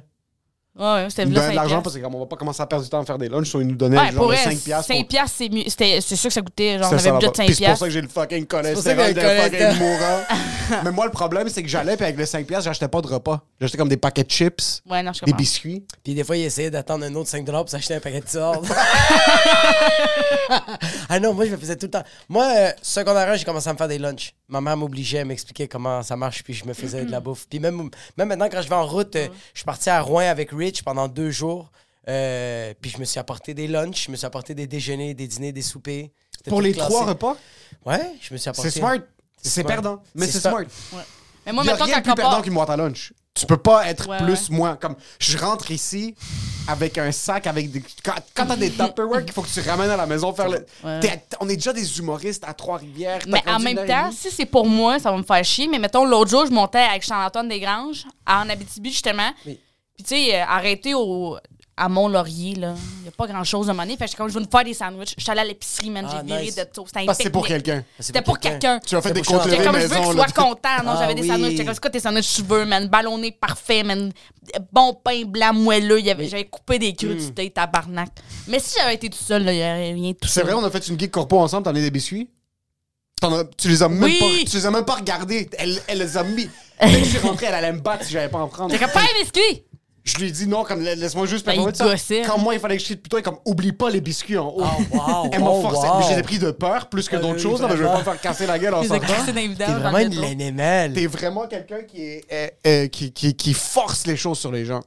Ouais, ouais, c'était là, de 5 l'argent piastres. parce qu'on va pas commencer à perdre du temps à faire des lunchs. so Il nous donnait Ouais, genre pour de elle, 5 piastres. 5 piastres, c'est mieux. C'était- C'est sûr que ça coûtait, genre, on avait budget de là-bas. 5 Puis c'est pour ça piastres. que j'ai le fucking cholestérol le de fucking mourant. Mais moi, le problème, c'est que j'allais, puis avec les 5 piastres, j'achetais pas de repas. J'achetais comme des paquets de chips, Ouais, non, je des biscuits. Puis des fois, il essayait d'attendre un autre 5 pour s'acheter un paquet de sordes. ah non, moi, je me faisais tout le temps. Moi, euh, secondaire 1, j'ai commencé à me faire des lunchs. Ma mère m'obligeait à m'expliquer comment ça marche, puis je me faisais de la bouffe. Puis même, même maintenant, quand je vais en route, euh, je suis parti à Rouen avec Rich pendant deux jours. euh, puis je me suis apporté des lunchs, je me suis apporté des déjeuners, des dîners, des soupers. Pour les classé. trois repas, Ouais, je me suis apporté. c'est smart. C'est perdant. Mais C'est smart. Mais moi, Il y a mettons, rien de plus perdant qu'une boîte à lunch. Tu peux pas être Ouais, plus, moins. Comme, je rentre ici avec un sac avec des. Quand, quand t'as des Tupperware qu'il faut que tu ramènes à la maison faire le. Ouais. On est déjà des humoristes à Trois-Rivières. Mais en même temps, si c'est pour moi, ça va me faire chier. Mais mettons, l'autre jour, je montais avec Charles-Antoine Desgranges en Abitibi, justement. Oui. Puis, tu sais, euh, arrêté au, à Mont-Laurier, là. Il n'y a pas grand-chose de monnaie. Fait que j'étais comme, je vais me faire des sandwichs. Je suis allée à l'épicerie, man. Ah, J'ai viré nice. de tout. C'était un Parce que c'est pour quelqu'un. C'était pour quelqu'un. Tu as fait des Charles. J'étais comme, je veux maison. qu'il là. soit content. Non, Ah j'avais des oui. sandwichs. J'étais comme, c'est quoi tes sandwichs tu veux, man? Ballonné parfait, man. Bon pain blanc moelleux. Avait- J'avais coupé des crudités, tabarnak. Mais si j'avais été tout seul, là, il n'y aurait rien tout C'est vrai, on a fait une geek corpo ensemble, t'en as des biscuits? As- tu les as même Oui. pas, tu les as même pas regardés. Elle, elle les a mis. Dès que je suis rentré, elle allait me battre si j'avais pas en prendre. Comme, pas un biscuit! Je lui ai dit non, comme la- laisse-moi juste Ben, performer il ça. Quand moi, il fallait que je chie plutôt, comme oublie pas les biscuits en haut. Oh, wow. Elle m'a oh, forcé. wow. Mais je les ai pris de peur plus que d'autres oui, choses. là, mais je vais pas me faire casser la gueule en sortant. T'es vraiment une T'es vraiment quelqu'un qui, est, euh, euh, qui, qui, qui force les choses sur les gens.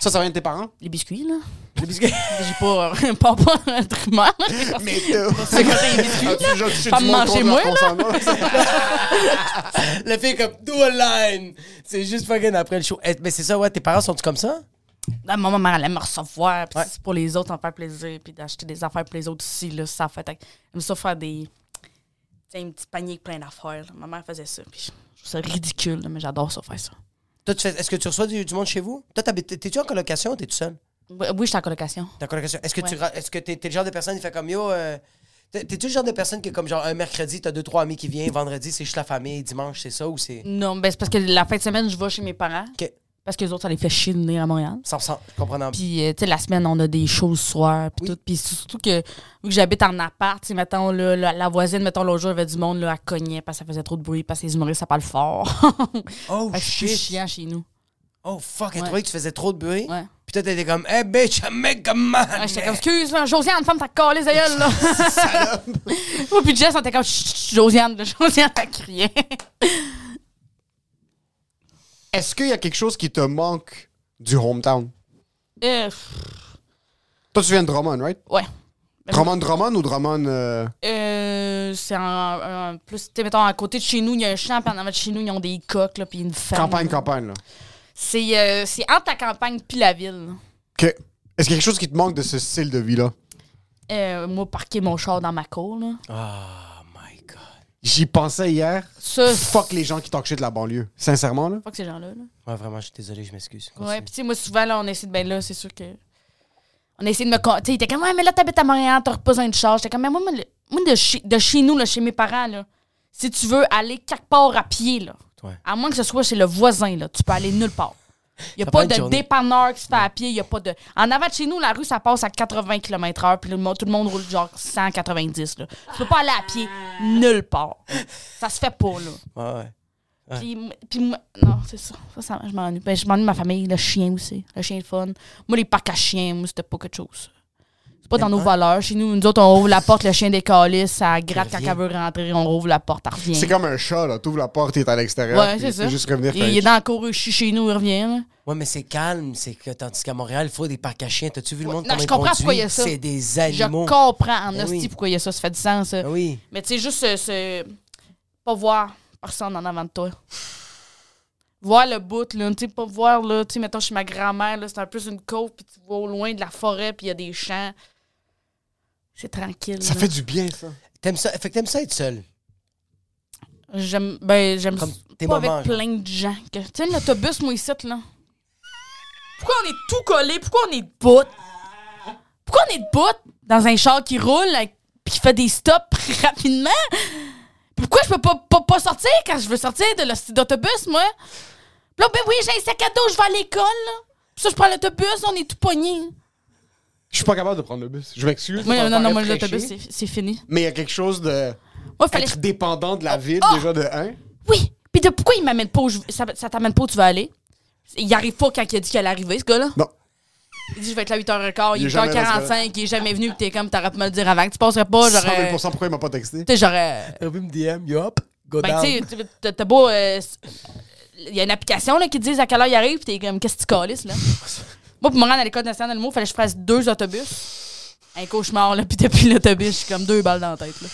Ça, ça vient de tes parents? Les biscuits, là. Les biscuits. J'ai pas, pas, pas un truc mal. Mais euh, C'est quoi les biscuits? déjà touché Pas me manger moi, consentement? La fille comme do a line. C'est juste fucking après le show. Eh, Mais c'est ça, ouais, tes parents sont-ils comme ça? Là, moi, ma mère, elle aime me recevoir. Puis Ouais. c'est pour les autres, en faire plaisir. Puis d'acheter des affaires pour les autres aussi. Là, ça fait. Elle aime ça faire des. Tu sais, un petit panier avec plein d'affaires. là. Ma mère faisait ça. Puis je trouve ça ridicule, là, mais j'adore ça faire ça. Toi, tu fais- est-ce que tu reçois du, du monde chez vous? Toi, t'habites- t'es-tu en colocation ou t'es tout seul? Oui, oui, j'étais en colocation. T'es en colocation. Est-ce que tu Ouais. ra- est-ce que t'es, t'es le genre de personne qui fait comme yo. euh, t'es- T'es-tu le genre de personne qui, comme genre, un mercredi, t'as deux, trois amis qui viennent, vendredi, c'est juste la famille, dimanche, c'est ça ou c'est? Non, ben c'est parce que la fin de semaine, je vais chez mes parents. Ok. Parce que les autres, ça les fait chier de venir à Montréal. 100%, je comprends. dans- Puis, euh, tu sais, la semaine, on a des le soir, puis Oui. tout. Puis surtout que, vu que j'habite en appart, tu sais, mettons, là, la, la voisine, mettons, l'autre jour, il y avait du monde, là, elle cognait parce que ça faisait trop de bruit, parce que les humoristes, ça parle fort. Oh que c'est shit. chiant chez nous. Oh fuck, elle Ouais. trouvait que tu faisais trop de bruit. Ouais. Puis toi, t'étais comme, hey bitch, I make a man. Ouais, J'étais comme, excuse-moi, Josiane, femme, t'as collé les gueules, là. Moi, puis Jess, on était comme, Josiane, là, Josiane, elle criait. Est-ce qu'il y a quelque chose qui te manque du hometown? Euh, Toi, tu viens de Drummond, right? ouais. Drummond, Drummond ou Drummond... euh, Euh, c'est en, en- plus, tu mettons, à côté de chez nous, il y a un champ, puis en avant de chez nous, ils ont des coques, là, puis une ferme. Campagne, là. campagne, là. C'est euh, c'est entre la campagne puis la ville. OK. Est-ce qu'il y a quelque chose qui te manque de ce style de vie-là? Euh, moi, parquer mon char dans ma cour, là. God. J'y pensais hier. Ça, Fuck les gens qui talk shit de la banlieue. Sincèrement, là. fuck ces gens-là, là. Ouais, vraiment, je suis désolé, je m'excuse. Ouais, puis tu sais, moi, souvent, là, on essaie de. Ben là, c'est sûr que. On a essayé de me. Tu sais, il était comme, ouais, mais là, t'habites à Montréal, t'as pas besoin de charge. J'étais comme, mais moi, moi, de, chez, de chez nous, là, chez mes parents, là, si tu veux aller quelque part à pied, là, Ouais. à moins que ce soit chez le voisin, là, tu peux aller nulle part. Il n'y a Ça pas de journée. dépanneur qui se fait à pied. Y a pas de... En avant de chez nous, la rue, ça passe à 80 km/h, puis tout le monde roule genre 190. Là. Tu peux pas aller à pied nulle part. Ça se fait pas, là. Ouais, ouais. Ouais. Puis, puis non, c'est ça. Ça, ça, je m'ennuie. Ben, je m'ennuie de ma famille, le chien aussi. Le chien est fun. Moi, les parcs à chiens, moi, c'était pas quelque chose. C'est pas dans nos valeurs. Chez nous, nous autres, on ouvre la porte, le chien décalisse, ça gratte quand elle veut rentrer, on rouvre la porte, elle revient. C'est comme un chat, là. T'ouvres la porte, il est à l'extérieur. Ouais, c'est il ça. juste revenir Il, est dans la cour, je suis chez nous, il revient. là. Ouais, mais c'est calme. C'est que, tandis qu'à Montréal, il faut des parcs à chiens. T'as-tu vu le Ouais, monde non, je comprends pourquoi il y a ça. C'est des Je animaux. comprends en Ben hostie oui. pourquoi il y a ça, ça fait du sens. ça. Ah oui. Mais tu sais, juste ce, ce- pas voir personne en avant de toi. Voir le bout, là, tu sais, pas voir, là, tu sais, mettons, chez ma grand-mère, là, c'est un peu une côte, puis tu vois au loin de la forêt, puis il y a des champs. C'est tranquille. Ça là. fait du bien, ça. T'aimes ça? Fait que t'aimes ça être seul. J'aime, ben, j'aime Comme tes pas moments, avec genre. plein de gens. que- Tu sais, l'autobus, moi, ici, là. Pourquoi on est tout collé? Pourquoi on est debout? Pourquoi on est debout dans un char qui roule avec- puis qui fait des stops rapidement? Pourquoi je peux pas, pas, pas sortir quand je veux sortir de l'hostie d'autobus, moi? Puis Là, ben oui, j'ai un sac à dos, je vais à l'école, là. Puis ça, je prends l'autobus, on est tout pognés. Je suis pas capable de prendre le bus. Je m'excuse. Moi, non, non, moi, l'autobus, c'est c'est fini. Mais il y a quelque chose de. Moi, fallait. Être dépendant de la ville, Oh! déjà, de un. Oui! Puis de pourquoi il m'amène pas où je... ça, ça t'amène pas où tu veux aller? Il arrive pas quand il a dit qu'il allait arriver, ce gars-là? Non. Il dit je vais être là à 8h15, il Il est est jamais 8h45, il est jamais venu, pis t'es comme t'aurais pu me le dire avant que tu passerais pas, 100 j'aurais. 000 pourquoi il m'a pas texté. Tu sais, j'aurais. Envoie me DM, yo hop, go Ben, down. tu sais, t'as- t'as beau. euh, Il y a une application là, qui te dit à quelle heure il arrive, pis t'es comme, qu'est-ce que tu calisses, là? Pour me rendre à l'école nationale de l'humour, il fallait que je fasse deux autobus. Un cauchemar, là, pis depuis l'autobus, je suis comme deux balles dans la tête, là.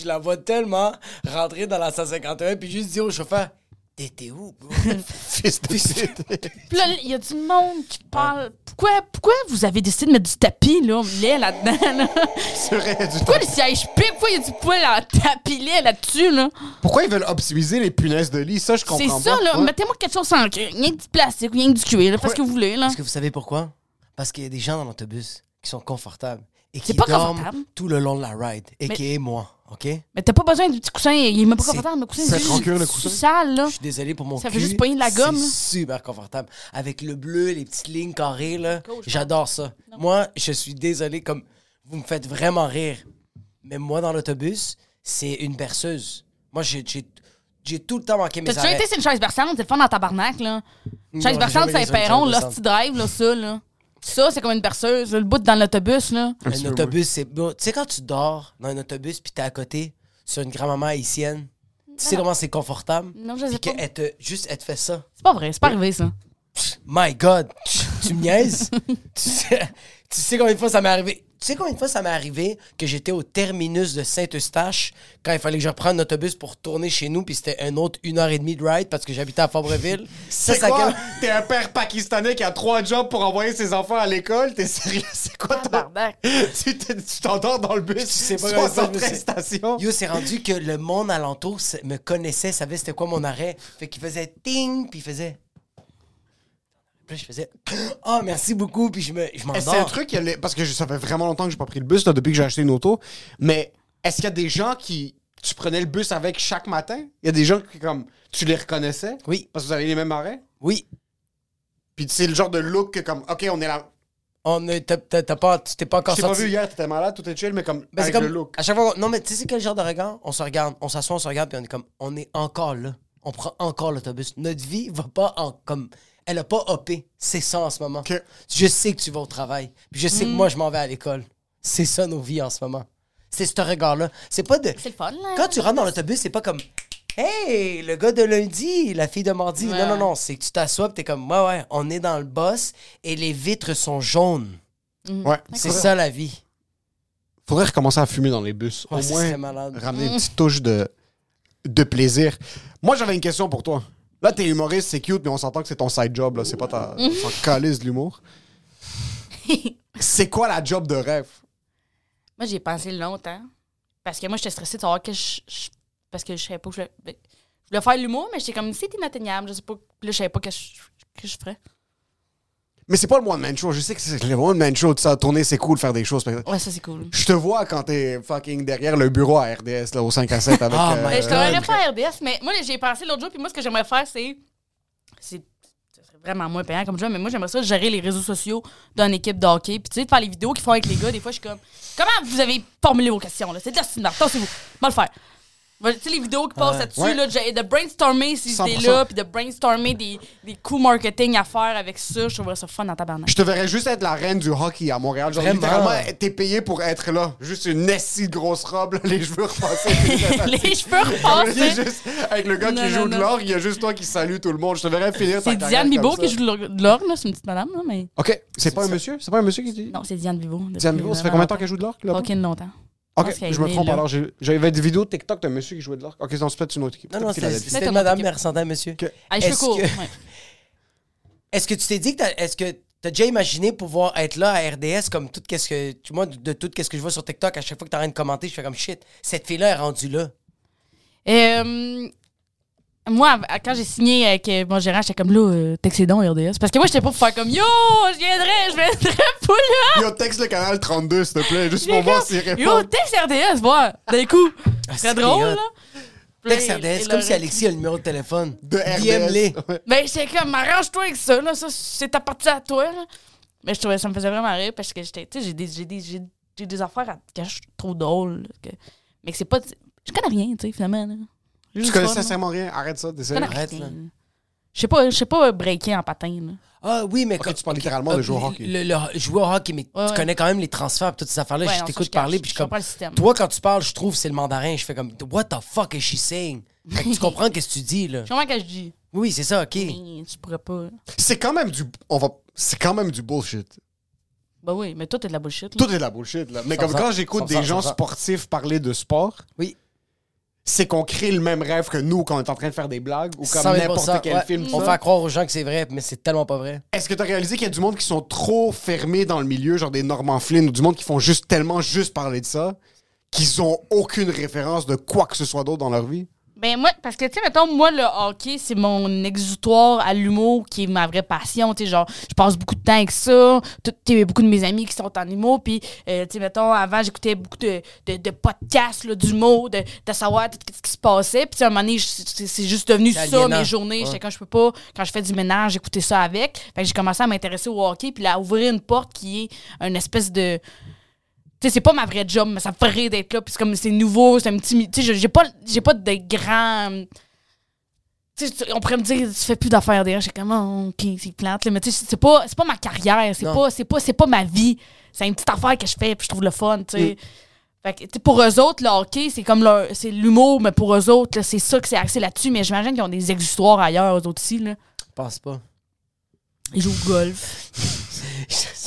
Je la vois tellement rentrer dans la 151 puis juste dire au chauffeur T'étais où, bro? Fils de pute. Puis là, il y a du monde qui parle. Pourquoi, pourquoi vous avez décidé de mettre du tapis, là, lait là-dedans, là? C'est vrai, du Pourquoi les sièges piquent? Pourquoi il y a du poil en tapis lait là-dessus, là? Pourquoi ils veulent optimiser les punaises de lit? Ça, je C'est comprends ça, pas. là. Ouais. Mettez-moi quelque chose sans cuir. Rien que du plastique rien que du cuir, là. Faites ce que vous voulez, là. Est-ce que vous savez pourquoi? Parce qu'il y a des gens dans l'autobus qui sont confortables et qui C'est pas dorment confortable. tout le long de la ride, et qui est moi, OK? Mais t'as pas besoin du petit coussin. Il est même pas confortable, le coussin. c'est tranquille, le coussin. sale, là. Je suis désolé pour mon Ça cul. fait juste pogner de la gomme. C'est super confortable. Avec le bleu, les petites lignes carrées, là, j'adore ça. Moi, je suis désolé, comme vous me faites vraiment rire. Mais moi, dans l'autobus, c'est une berceuse. Moi, j'ai, j'ai, j'ai tout le temps manqué mes T'as déjà arrêts. été sur une chaise berçante? C'est le fun dans tabarnak, là. Non, Chaise j'ai berçante, jamais c'est un été sur une perron, chaise là. berçante. Si tu drive, là, ça, là. Ça, c'est comme une berceuse. Le bout dans l'autobus, là. Un autobus, c'est. bon, Tu sais, quand tu dors dans un autobus puis t'es à côté sur une grand-maman haïtienne, tu sais comment c'est confortable? Non, je sais Puis pas. qu'elle te. Juste, elle te fait ça. C'est pas vrai, c'est pas arrivé, ça. My God, tu, tu me niaises? tu, sais, tu sais combien de fois ça m'est arrivé? Tu sais combien de fois ça m'est arrivé que j'étais au terminus de Saint-Eustache quand il fallait que je reprenne l'autobus pour retourner chez nous, puis c'était un autre une heure et demie de ride parce que j'habitais à Fabreville? C'est ça, quoi? ça- T'es un père pakistanais qui a trois jobs pour envoyer ses enfants à l'école? T'es sérieux? C'est quoi ton... Tu tu t'endors dans le bus sais pas combien de fois je me suis- 73 stations? Yo, c'est rendu que le monde alentour me connaissait, savait c'était quoi mon arrêt. Fait qu'il faisait ting, puis il faisait. Puis je faisais Oh, merci beaucoup, puis je me je Est-ce que C'est un m'endors. truc, parce que ça fait vraiment longtemps que j'ai pas pris le bus, là, depuis que j'ai acheté une auto. Mais est-ce qu'il y a des gens qui. Tu prenais le bus avec chaque matin? Il y a des gens qui, comme, tu les reconnaissais? Oui, Parce que vous avez les mêmes arrêts? oui. Puis c'est le genre de look que, comme, OK, on est là. On est- t'as- pas, tu t'es pas encore Je pas vu hier, t'étais malade, tout est chill, mais comme, Ben, avec comme, le look. à chaque fois, non mais tu sais c'est quel genre de regard? On se regarde, on s'assoit, on se regarde, puis on est comme, on est encore là. On prend encore l'autobus. Notre vie va pas en comme, elle a pas hopé. C'est ça en ce moment. Je sais que tu vas au travail, puis je sais que moi je m'en vais à l'école. C'est ça nos vies en ce moment. C'est ce regard-là. C'est pas de. C'est le fun, là. Quand tu rentres dans l'autobus, c'est pas comme, hey, le gars de lundi, la fille de mardi. Ouais, non non non, c'est que tu t'assois, puis t'es comme, ouais ouais, on est dans le boss et les vitres sont jaunes. Ouais. C'est ça la vie. Faudrait recommencer à fumer dans les bus. Ouais, Au moins, ramener une petite touche de, de plaisir. Moi, j'avais une question pour toi. Là, t'es humoriste, c'est cute, mais on s'entend que c'est ton side job, là. C'est pas ta. On s'en calisse de l'humour. C'est quoi la job de rêve? moi, j'y ai pensé longtemps. Parce que moi, j'étais stressée de savoir que je. je- parce que je savais pas que je voulais. ben, Je voulais faire l'humour, mais j'étais comme, c'est inatteignable. Je sais pas. Puis là, je savais pas que je, que je ferais. Mais c'est pas le one-man show. Je sais que c'est le one-man show, tout ça, tourner, c'est cool, faire des choses. mais Ouais, ça, c'est cool. Je te vois quand t'es fucking derrière le bureau à RDS, là, au 5 à 7 avec... Oh euh, my Mais je God. travaillerais pas à RDS, mais moi, j'ai pensé l'autre jour, puis moi, ce que j'aimerais faire, c'est. C'est. Ce serait vraiment moins payant comme job, mais moi, j'aimerais ça gérer les réseaux sociaux d'une équipe de hockey. Puis, tu sais, de faire les vidéos qu'ils font avec les gars, des fois, je suis comme. Comment vous avez formulé vos questions, là? C'est de la cinéma. Attendez-vous. Moi, le faire. Tu sais, les vidéos qui passent là-dessus, Ouais. là, de brainstormer ces 100%. idées-là, puis de brainstormer des, des coups marketing à faire avec ça, je trouverais ça fun en tabarnak. Je te verrais juste être la reine du hockey à Montréal. Genre, Vraiment. littéralement, t'es payé pour être là. Juste une nessie de grosse robe, là, les cheveux repassés. les cheveux repassés? juste, avec le gars Non, qui non, joue de l'orgue, il y a juste toi qui salue tout le monde. Je te verrais finir ta C'est carrière Diane Bibo qui joue de l'or- là. C'est une petite madame, là, mais. OK, c'est pas un monsieur? C'est pas un monsieur qui dit? Non, c'est Diane Bibo. Diane Bibo, ça fait combien de temps qu'elle joue de là-bas? Fucking longtemps. Ok, je me trompe là. alors. j'ai- J'avais des vidéos de TikTok d'un monsieur qui jouait de l'orgue. Ok, c'est peut-être une autre équipe. Non, non, c'était madame, mais à un monsieur. Ah, les cheveux Est-ce que- ouais. Est-ce que tu t'es dit que t'as- est-ce que t'as déjà imaginé pouvoir être là à RDS comme tout qu'est-ce que tu moi de, tout qu'est-ce que je vois sur TikTok à chaque fois que t'arrêtes de commenter je fais comme shit cette fille là est rendue là Euh, moi, quand j'ai signé avec euh, mon gérant, j'étais comme là, euh, textez donc RDS. Parce que moi, j'étais pas pour faire comme yo, je viendrais, je viendrais pas là. Yo, texte le canal 32, s'il te plaît, juste pour voir s'il Yo, répond. texte RDS, voir, d'un coup. Ah, Très c'est drôle, là. Texte RDS c'est comme si Alexis a le numéro de téléphone De. RDS. Ben, j'étais comme, arrange-toi avec ça, là. Ça, c'est ta partie à toi, là. Mais je trouvais ça me faisait vraiment rire parce que j'étais, tu sais, j'ai des, j'ai des, j'ai, j'ai des affaires à, que je trouve drôles. mais que c'est pas. Je connais rien, tu sais, finalement. Là. Juste connais là. sincèrement rien? Arrête ça, Je désolé. Arrête, là. Je sais pas, je sais pas breaker en patin, là. ah oui mais quand- tu parles littéralement de jouer au hockey. le, le- jouer au hockey mais Ouais, tu ouais. connais quand même les transferts et toutes ces affaires là Ouais, je t'écoute je parler puis je Je comme le système. toi quand tu parles je trouve c'est le mandarin je fais comme what the fuck is she saying? Fait que tu comprends qu'est-ce que tu dis là Je comprends que je dis. oui c'est ça ok Mais tu pourrais pas. C'est quand même du. On va. C'est quand même du bullshit. Bah oui, mais toi, t'es de la bullshit. Là. Tout est de la bullshit, là. Mais comme 100%, quand j'écoute des 100%, gens 100%. sportifs parler de sport, oui c'est qu'on crée le même rêve que nous quand on est en train de faire des blagues ou comme 100 000%, n'importe quel ouais. film. on fait croire aux gens que c'est vrai mais c'est tellement pas vrai Est-ce que tu as réalisé qu'il y a du monde qui sont trop fermés dans le milieu, genre des Norman Flynn ou du monde qui font juste tellement juste parler de ça, qu'ils ont aucune référence de quoi que ce soit d'autre dans leur vie? Ben moi, parce que, tu sais, mettons, moi, le hockey, c'est mon exutoire à l'humour qui est ma vraie passion. Tu sais, genre, je passe beaucoup de temps avec ça. Tu sais, beaucoup de mes amis qui sont en humour. Puis, euh, tu sais, mettons, avant, j'écoutais beaucoup de, de, de podcasts là, d'humour, de, de savoir tout ce qui se passait. Puis, à un moment donné, c'est juste devenu ça, aliénant. mes journées. Ouais. Quand je peux pas, quand je fais du ménage, j'écoutais ça avec. Fait que j'ai commencé à m'intéresser au hockey. Puis, là, à ouvrir une porte qui est une espèce de sais, c'est pas ma vraie job, mais ça me ferait d'être là. Puis c'est comme c'est nouveau, c'est un petit. Tu sais, j'ai pas, j'ai pas de grands. Tu sais, on pourrait me dire, tu fais plus d'affaires derrière. J'ai comme, oh, ok, c'est plate. là. Mais tu sais, c'est pas, c'est pas ma carrière, c'est pas, c'est pas, c'est pas ma vie. C'est une petite affaire que je fais, puis je trouve le fun, tu sais. Fait que, pour eux autres, le hockey, c'est comme leur, c'est l'humour, mais pour eux autres, c'est ça que c'est axé là-dessus. Mais j'imagine qu'ils ont des exutoires ailleurs, eux autres aussi. Là. je pense pas Ils jouent au golf.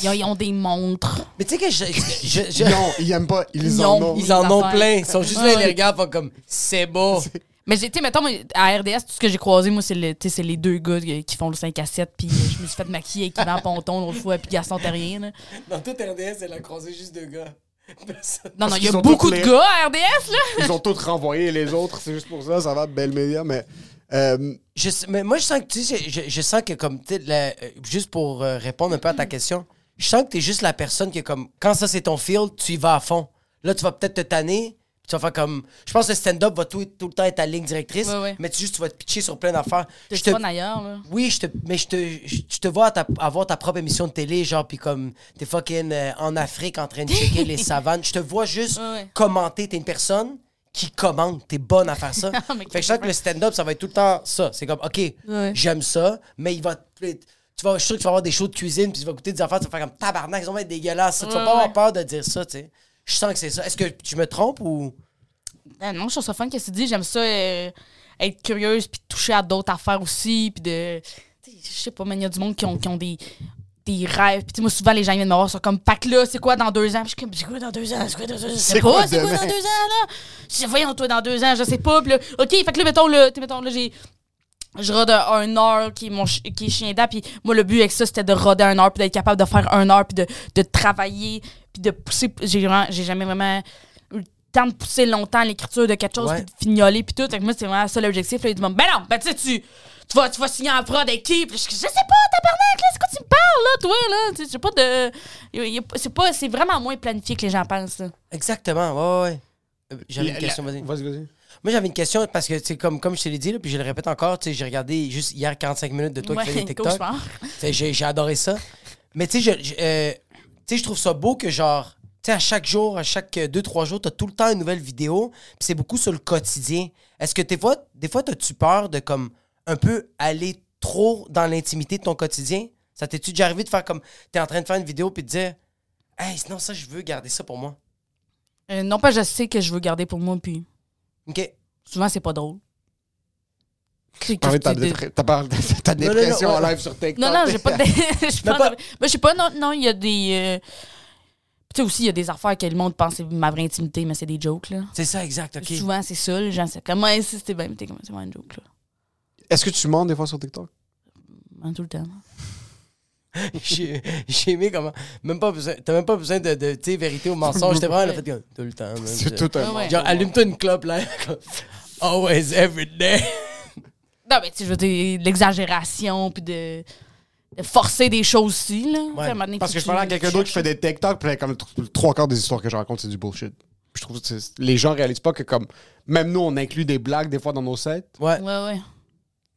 Ils ont, ils ont des montres. mais tu sais que je, je, je- Non, ils aiment pas. Ils en ont. ils en ont plein ils sont juste là ils les regardent font comme c'est beau Mais j'ai, tu sais, mettons, moi, à RDS, tout ce que j'ai croisé, moi, c'est, le, tu sais, c'est les deux gars qui qui font le 5 à 7, puis euh, je me suis fait maquiller avec Yvan Ponton l'autre fois, puis Gaston Terrien. là. dans tout RDS elle a croisé juste deux gars Personne. Non, non, il y a beaucoup tous de les- gars à RDS, là. Ils ont tous renvoyé les autres, c'est juste pour ça, ça va, belle média, mais. Euh, Je mais moi, je sens que, tu sais, je, je sens que, comme, tu la- euh, juste pour euh, répondre un peu à ta question, je sens que t'es juste la personne qui est comme, quand ça c'est ton field, tu y vas à fond. Là, tu vas peut-être te tanner, puis tu vas faire comme, je pense que le stand-up va tout, tout le temps être ta ligne directrice, Ouais, ouais. mais tu juste, tu vas te pitcher sur plein d'affaires. Je te- ailleurs, là. Oui, je te, mais je te, je, je te vois à ta- avoir ta propre émission de télé, genre, puis comme, t'es fucking euh, en Afrique en train de checker les savanes. Je te vois juste Ouais, ouais. commenter. T'es une personne qui commente. T'es bonne à faire ça. Fait que je sens que le stand-up, ça va être tout le temps ça. C'est comme, OK, Ouais. j'aime ça, mais il va. Tu vas, je suis sûr que tu vas avoir des shows de cuisine, puis tu vas goûter des affaires, tu vas faire comme tabarnak, ils vont être dégueulasses. Tu vas Ouais, pas avoir ouais. peur de dire ça, tu sais. Je sens que c'est ça. Est-ce que je me trompe ou? Ah non, je trouve ça fun que tu dis. J'aime ça euh, être curieuse puis toucher à d'autres affaires aussi. Puis de. tu Je sais pas, mais il y a du monde qui ont, qui ont des, des rêves. Puis moi, souvent, les gens viennent me voir, sont comme, Pac là, c'est quoi dans deux ans? Puis je suis comme, c'est quoi dans deux ans? C'est quoi dans deux ans? Je sais C'est quoi pas, c'est quoi demain? dans deux ans, là? Je voyons, toi, dans deux ans, je sais pas. Puis là, OK, fait que là, mettons, là, mettons, là, j'ai. je rode un heure qui est, mon qui est chien dent. Puis moi, le but avec ça, c'était de roder un heure, puis d'être capable de faire un heure, puis de, de travailler, puis de pousser. J'ai jamais vraiment eu le temps de pousser longtemps l'écriture de quelque chose, Ouais. puis de fignoler, puis tout. Fait que moi, c'est vraiment ça l'objectif. Là, il dit, ben non, ben tu sais, tu. Tu vas, tu vas signer en prod avec qui? Puis je, je sais pas, tabarnak, là, c'est quoi tu me parles, là, toi, là? Tu sais, pas de. y a- y a- C'est pas, c'est vraiment moins planifié que les gens pensent, là. Exactement, ouais, ouais. Euh, J'avais une La- question, vas-y. Vas-y, vas-y. Moi, j'avais une question parce que, c'est comme, comme je te l'ai dit, là, puis je le répète encore, tu sais, j'ai regardé juste hier 45 minutes de toi qui fais des TikTok. Tu J'ai j'ai adoré ça. Mais tu sais, je, je- euh, tu sais, je trouve ça beau que genre, tu sais, à chaque jour, à chaque 2-3 jours, t'as tout le temps une nouvelle vidéo. Puis c'est beaucoup sur le quotidien. Est-ce que des fois, des fois, t'as-tu peur de comme un peu aller trop dans l'intimité de ton quotidien? Ça t'es-tu déjà arrivé de faire comme, t'es en train de faire une vidéo puis de dire, hey, sinon ça, je veux garder ça pour moi. Euh, non pas je sais que je veux garder pour moi, puis OK. souvent, c'est pas drôle. T'as c'est de- ta, ta, ta non, dépression en live sur TikTok. Non, non, j'ai pas de. je pas- je sais pas, non, non, il y a des. euh, Tu sais, aussi, il y a des affaires que le monde pense que c'est ma vraie intimité, mais c'est des jokes, là. C'est ça, exact, OK. Souvent, c'est ça, les gens, c'est comme, ouais, si c'était bien, mais t'es comme, c'est une joke, là. Est-ce que tu mens des fois sur TikTok? En tout le temps. J'ai aimé comment. Même pas besoin. T'as même pas besoin de, de tu sais, vérité ou mensonge. J'étais vraiment le fait que tout le temps. C'est tout un Ouais, ouais. Genre, allume-toi une clope là. Always, every day. Non, mais tu sais, je veux dire, de l'exagération, puis de, de forcer des choses aussi, là. Donné, Parce faut que je parlais à quelqu'un d'autre qui fait des TikTok, puis là, comme trois quarts des histoires que je raconte, c'est du bullshit. Je trouve que les gens réalisent pas que comme même nous, on inclut des blagues des fois dans nos sets. Ouais. Ouais, ouais.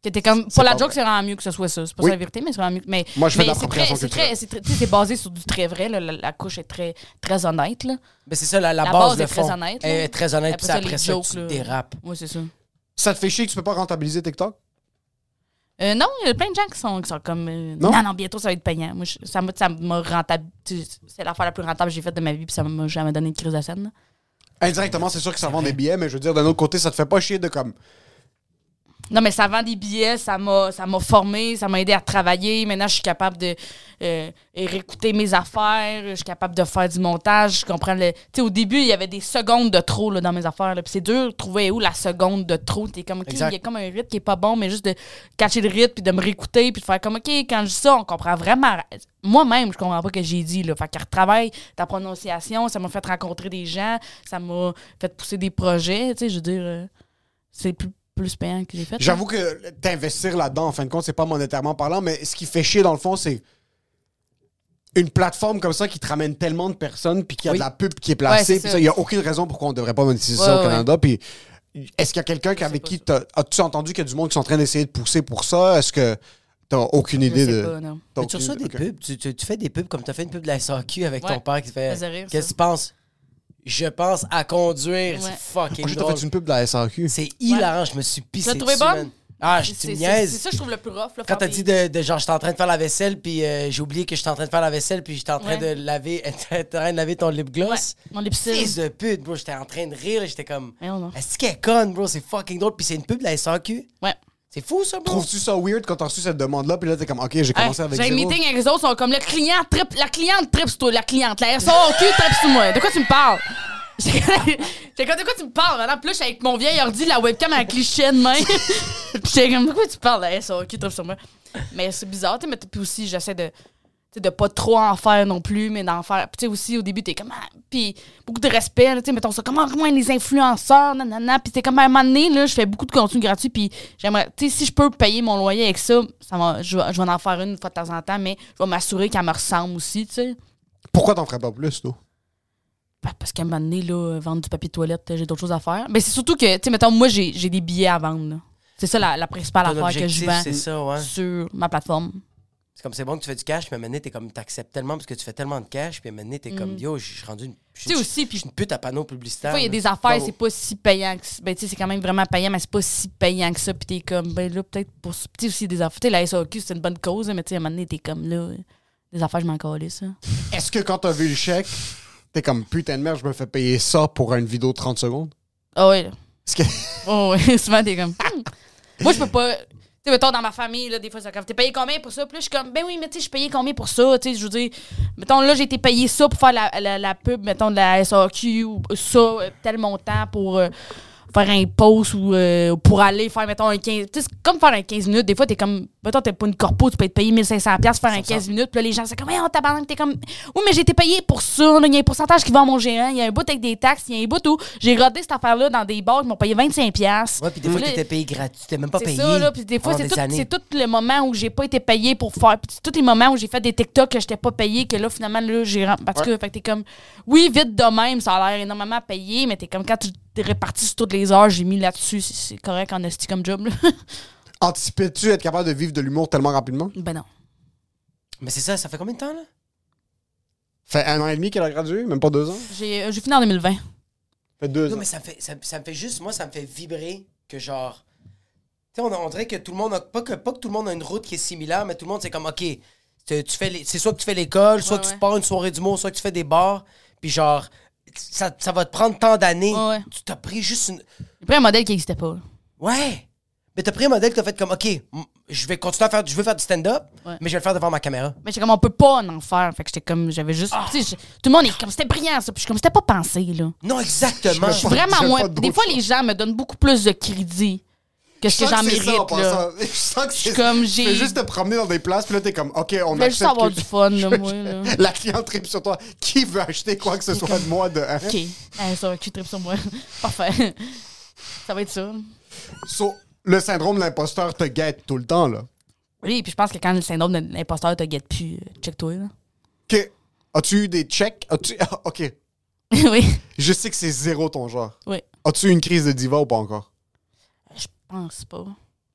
Que t'es comme, pour la joke, c'est vraiment mieux que ce soit ça. C'est pas Oui. ça la vérité, mais c'est vraiment mieux. Mais, Moi, je fais mais de c'est l'appropriation très- c'est basé sur du très vrai. là. La, la couche est très, très honnête. Là. Mais c'est ça, la, la, La base, base de est très honnête, Elle là. est très honnête, puis Après ça, après ça jokes, tu là. dérapes. Oui, c'est ça. Ça te fait chier que tu peux pas rentabiliser TikTok? Euh, non, il y a plein de gens qui sont, qui sont comme. euh, Non? non? non, bientôt ça va être payant. Moi, je- ça m'a ça m'a rentable. C'est l'affaire la plus rentable que j'ai faite de ma vie, puis ça m'a jamais donné une crise de scène. là. Indirectement, c'est sûr que ça vend des billets, mais je veux dire, d'un autre côté, ça te fait pas chier de comme. Non, mais ça vend des billets, ça m'a, ça m'a formé, ça m'a aidé à travailler. Maintenant, je suis capable de euh, réécouter mes affaires, je suis capable de faire du montage. Je comprends le. Tu sais, au début, il y avait des secondes de trop là, dans mes affaires. là, Puis c'est dur de trouver où la seconde de trop. T'es comme, OK, il y a comme un rythme qui est pas bon, mais juste de catcher le rythme, puis de me réécouter, puis de faire comme, OK, quand je dis ça, on comprend vraiment. Moi-même, je comprends pas ce que j'ai dit. Là. Fait qu'elle retravaille ta prononciation, ça m'a fait rencontrer des gens, ça m'a fait pousser des projets. Tu sais, je veux dire, euh, c'est plus, plus payant que j'ai fait. là. J'avoue que t'investir là-dedans, en fin de compte, c'est pas monétairement parlant, mais ce qui fait chier dans le fond, c'est une plateforme comme ça qui te ramène tellement de personnes, puis qu'il y a Oui. de la pub qui est placée, puis il y a aucune raison pourquoi on devrait pas monétiser Ouais, ça au ouais. Canada, puis est-ce qu'il y a quelqu'un avec qui as-tu entendu qu'il y a du monde qui sont en train d'essayer de pousser pour ça? Est-ce que t'as aucune Je idée sais de... pas, non. t'as Mais tu reçois des pubs. Tu, tu- tu fais des pubs comme tu as fait une pub de la SAQ avec Ouais. ton père qui fait. Qu'est-ce que tu penses? Je pense à conduire. Ouais. C'est fucking Oh, j'ai drôle. fait une pub de la SAQ. C'est hilarant. Je me suis pissé. Tu l'as trouvé dessus, bonne? man. Ah, je tu c'est me c'est- niaises. c'est ça que je trouve le plus rough. Là, Quand faire t'as des- dit de, de genre, j'étais en train de faire la vaisselle, puis euh, j'ai oublié que j'étais en train de faire la vaisselle, puis j'étais en train Ouais. de laver, en train de laver ton lip Ouais, gloss. mon lipstick. Fils de pute, bro. J'étais en train de rire, là, j'étais comme. Mais non. Est-ce qu'elle est conne, bro? C'est fucking drôle. Puis c'est une pub de la SAQ. Ouais. C'est fou, ça, bro. Trouves-tu ça weird quand t'as reçu cette demande-là, puis là, t'es comme, OK, j'ai commencé avec J'ai un zéro? meeting avec les autres, ils sont comme le client trip, la cliente trip sur toi, la cliente, la SAQ trip sur moi. De quoi tu me parles? J'ai comme, de quoi tu me parles, madame? Puis là, je suis avec mon vieil ordi, la webcam avec cliché de main. Puis j'étais comme, de quoi tu parles, la SAQ trip sur moi? Mais c'est bizarre, tu sais, mais puis aussi, j'essaie de. De pas trop en faire non plus, mais d'en faire. Puis tu sais, aussi, au début, t'es comme. ah, puis beaucoup de respect, là, tu sais, mettons ça, comment, comment les influenceurs, nanana. Puis t'es comme, à un moment donné, là, je fais beaucoup de contenu gratuit, puis j'aimerais. Tu sais, si je peux payer mon loyer avec ça, ça va, je, vais, je vais en faire une fois de temps en temps, mais je vais m'assurer qu'elle me ressemble aussi, tu sais. Pourquoi t'en ferais pas plus, toi? Pa- Parce qu'à un moment donné, là, vendre du papier de toilette, j'ai d'autres choses à faire. Mais c'est surtout que, tu sais, mettons, moi, j'ai j'ai des billets à vendre. là. C'est ça la, la principale affaire que je vends c'est ça, ouais. sur ma plateforme. C'est comme c'est bon que tu fais du cash, mais maintenant, t'es comme, t'acceptes tellement parce que tu fais tellement de cash, puis maintenant, t'es comme, yo, je suis rendu une. je suis- Mm. Tu sais aussi, je puis suis une pute à panneau publicitaire. il y a des affaires, c'est pas si payant que ça. Ben, tu sais, c'est quand même vraiment payant, mais c'est pas si payant que ça. Puis t'es comme, ben là, peut-être pour. Tu sais, aussi des affaires. Tu sais, la SAQ, c'est une bonne cause, mais tu sais, à un moment donné, t'es comme là. Des affaires, je m'en calais, ça. Est-ce que quand t'as vu le chèque, t'es comme, putain de merde, je me fais payer ça pour une vidéo de 30 secondes? Ah ouais. là. Est-ce que... Oh, ouais. Souvent, t'es comme. hmm. Moi, je peux pas. Sais, mettons, dans ma famille, là, des fois, c'est comme, t'es payé combien pour ça? Puis là, je suis comme, ben oui, mais tu sais, je suis payé combien pour ça? Tu sais, je veux dire, mettons, là, j'ai été payé ça pour faire la, la, la pub, mettons, de la SAQ ou ça, euh, tel montant pour. euh, faire un post ou euh, pour aller faire, mettons, un 15... Tu sais, c'est comme faire un 15 minutes. Des fois, t'es comme... Mettons, t'es pas une corpo, tu peux être payé 1500$ piastres pour faire un 15 minutes. Puis là, les gens, c'est comme, hey, on tabarnak, t'es comme... Oui, mais j'ai été payé pour ça. Il y a un pourcentage qui va à mon gérant. Il y a un bout avec des taxes. Il y a un bout où j'ai rodé cette affaire-là dans des bars qui m'ont payé 25$. piastres. Ouais, puis des fois, t'étais payé gratuit. T'étais même pas c'est payé. ça, là. Puis des fois, c'est tout, c'est le moment où j'ai pas été payé pour faire. Puis c'est tous les moments où j'ai fait des TikTok que j'étais pas payé, que là, finalement, là, j'ai. Parce que, fait que t'es comme. Oui, vite de même, ça a l'air énormément payé, mais t'es comme quand tu t'es réparti sur toutes les heures, j'ai mis là-dessus. C'est c'est correct en esti comme job, là. Anticipais-tu être capable de vivre de l'humour tellement rapidement? ben non. Mais c'est ça, ça fait combien de temps, là? Fait un an et demi qu'elle a gradué, même pas deux ans? J'ai euh, j'ai fini en 2020. Fait deux Non, ans. mais ça me, fait, ça, ça me fait juste, moi, ça me fait vibrer que genre. Tu sais, on, on dirait que tout le monde a. Pas que, pas que tout le monde a une route qui est similaire, mais tout le monde, c'est comme, OK, tu, tu fais les- c'est soit que tu fais l'école, soit Ouais, que tu ouais. pars une soirée d'humour, soit que tu fais des bars, puis genre, ça, ça va te prendre tant d'années. Ouais. Tu t'as pris juste une. J'ai pris un modèle qui n'existait pas. Ouais! Mais t'as pris un modèle que t'as fait comme, OK, je vais continuer à faire, je veux faire du stand-up, Ouais. mais je vais le faire devant ma caméra. Mais j'étais comme, on peut pas en faire. Fait que j'étais comme, j'avais juste. je- tout le monde est comme, c'était brillant ça. Puis je suis comme, c'était pas pensé, là. Non, exactement. Je suis vraiment moins. Des fois, les gens me donnent beaucoup plus de crédit que ce que j'en ça, en mérite, là. passant. Je sens que c'est comme, j'ai. fais juste te promener dans des places, puis là, t'es comme, OK, on voulais juste avoir que- du fun, là, moi, là. La cliente tripe sur toi. Qui veut acheter quoi que ce soit de moi de? OK. Hey, ça, qui tripe sur moi. Parfait. Ça va être ça. So, le syndrome de l'imposteur te guette tout le temps, là. Oui, puis je pense que quand le syndrome de l'imposteur te guette plus, euh, check-toi, là. OK. As-tu eu des checks? As-tu... ah, OK. oui. Je sais que c'est zéro ton genre. Oui. As-tu eu une crise de diva ou pas encore? Je pense pas.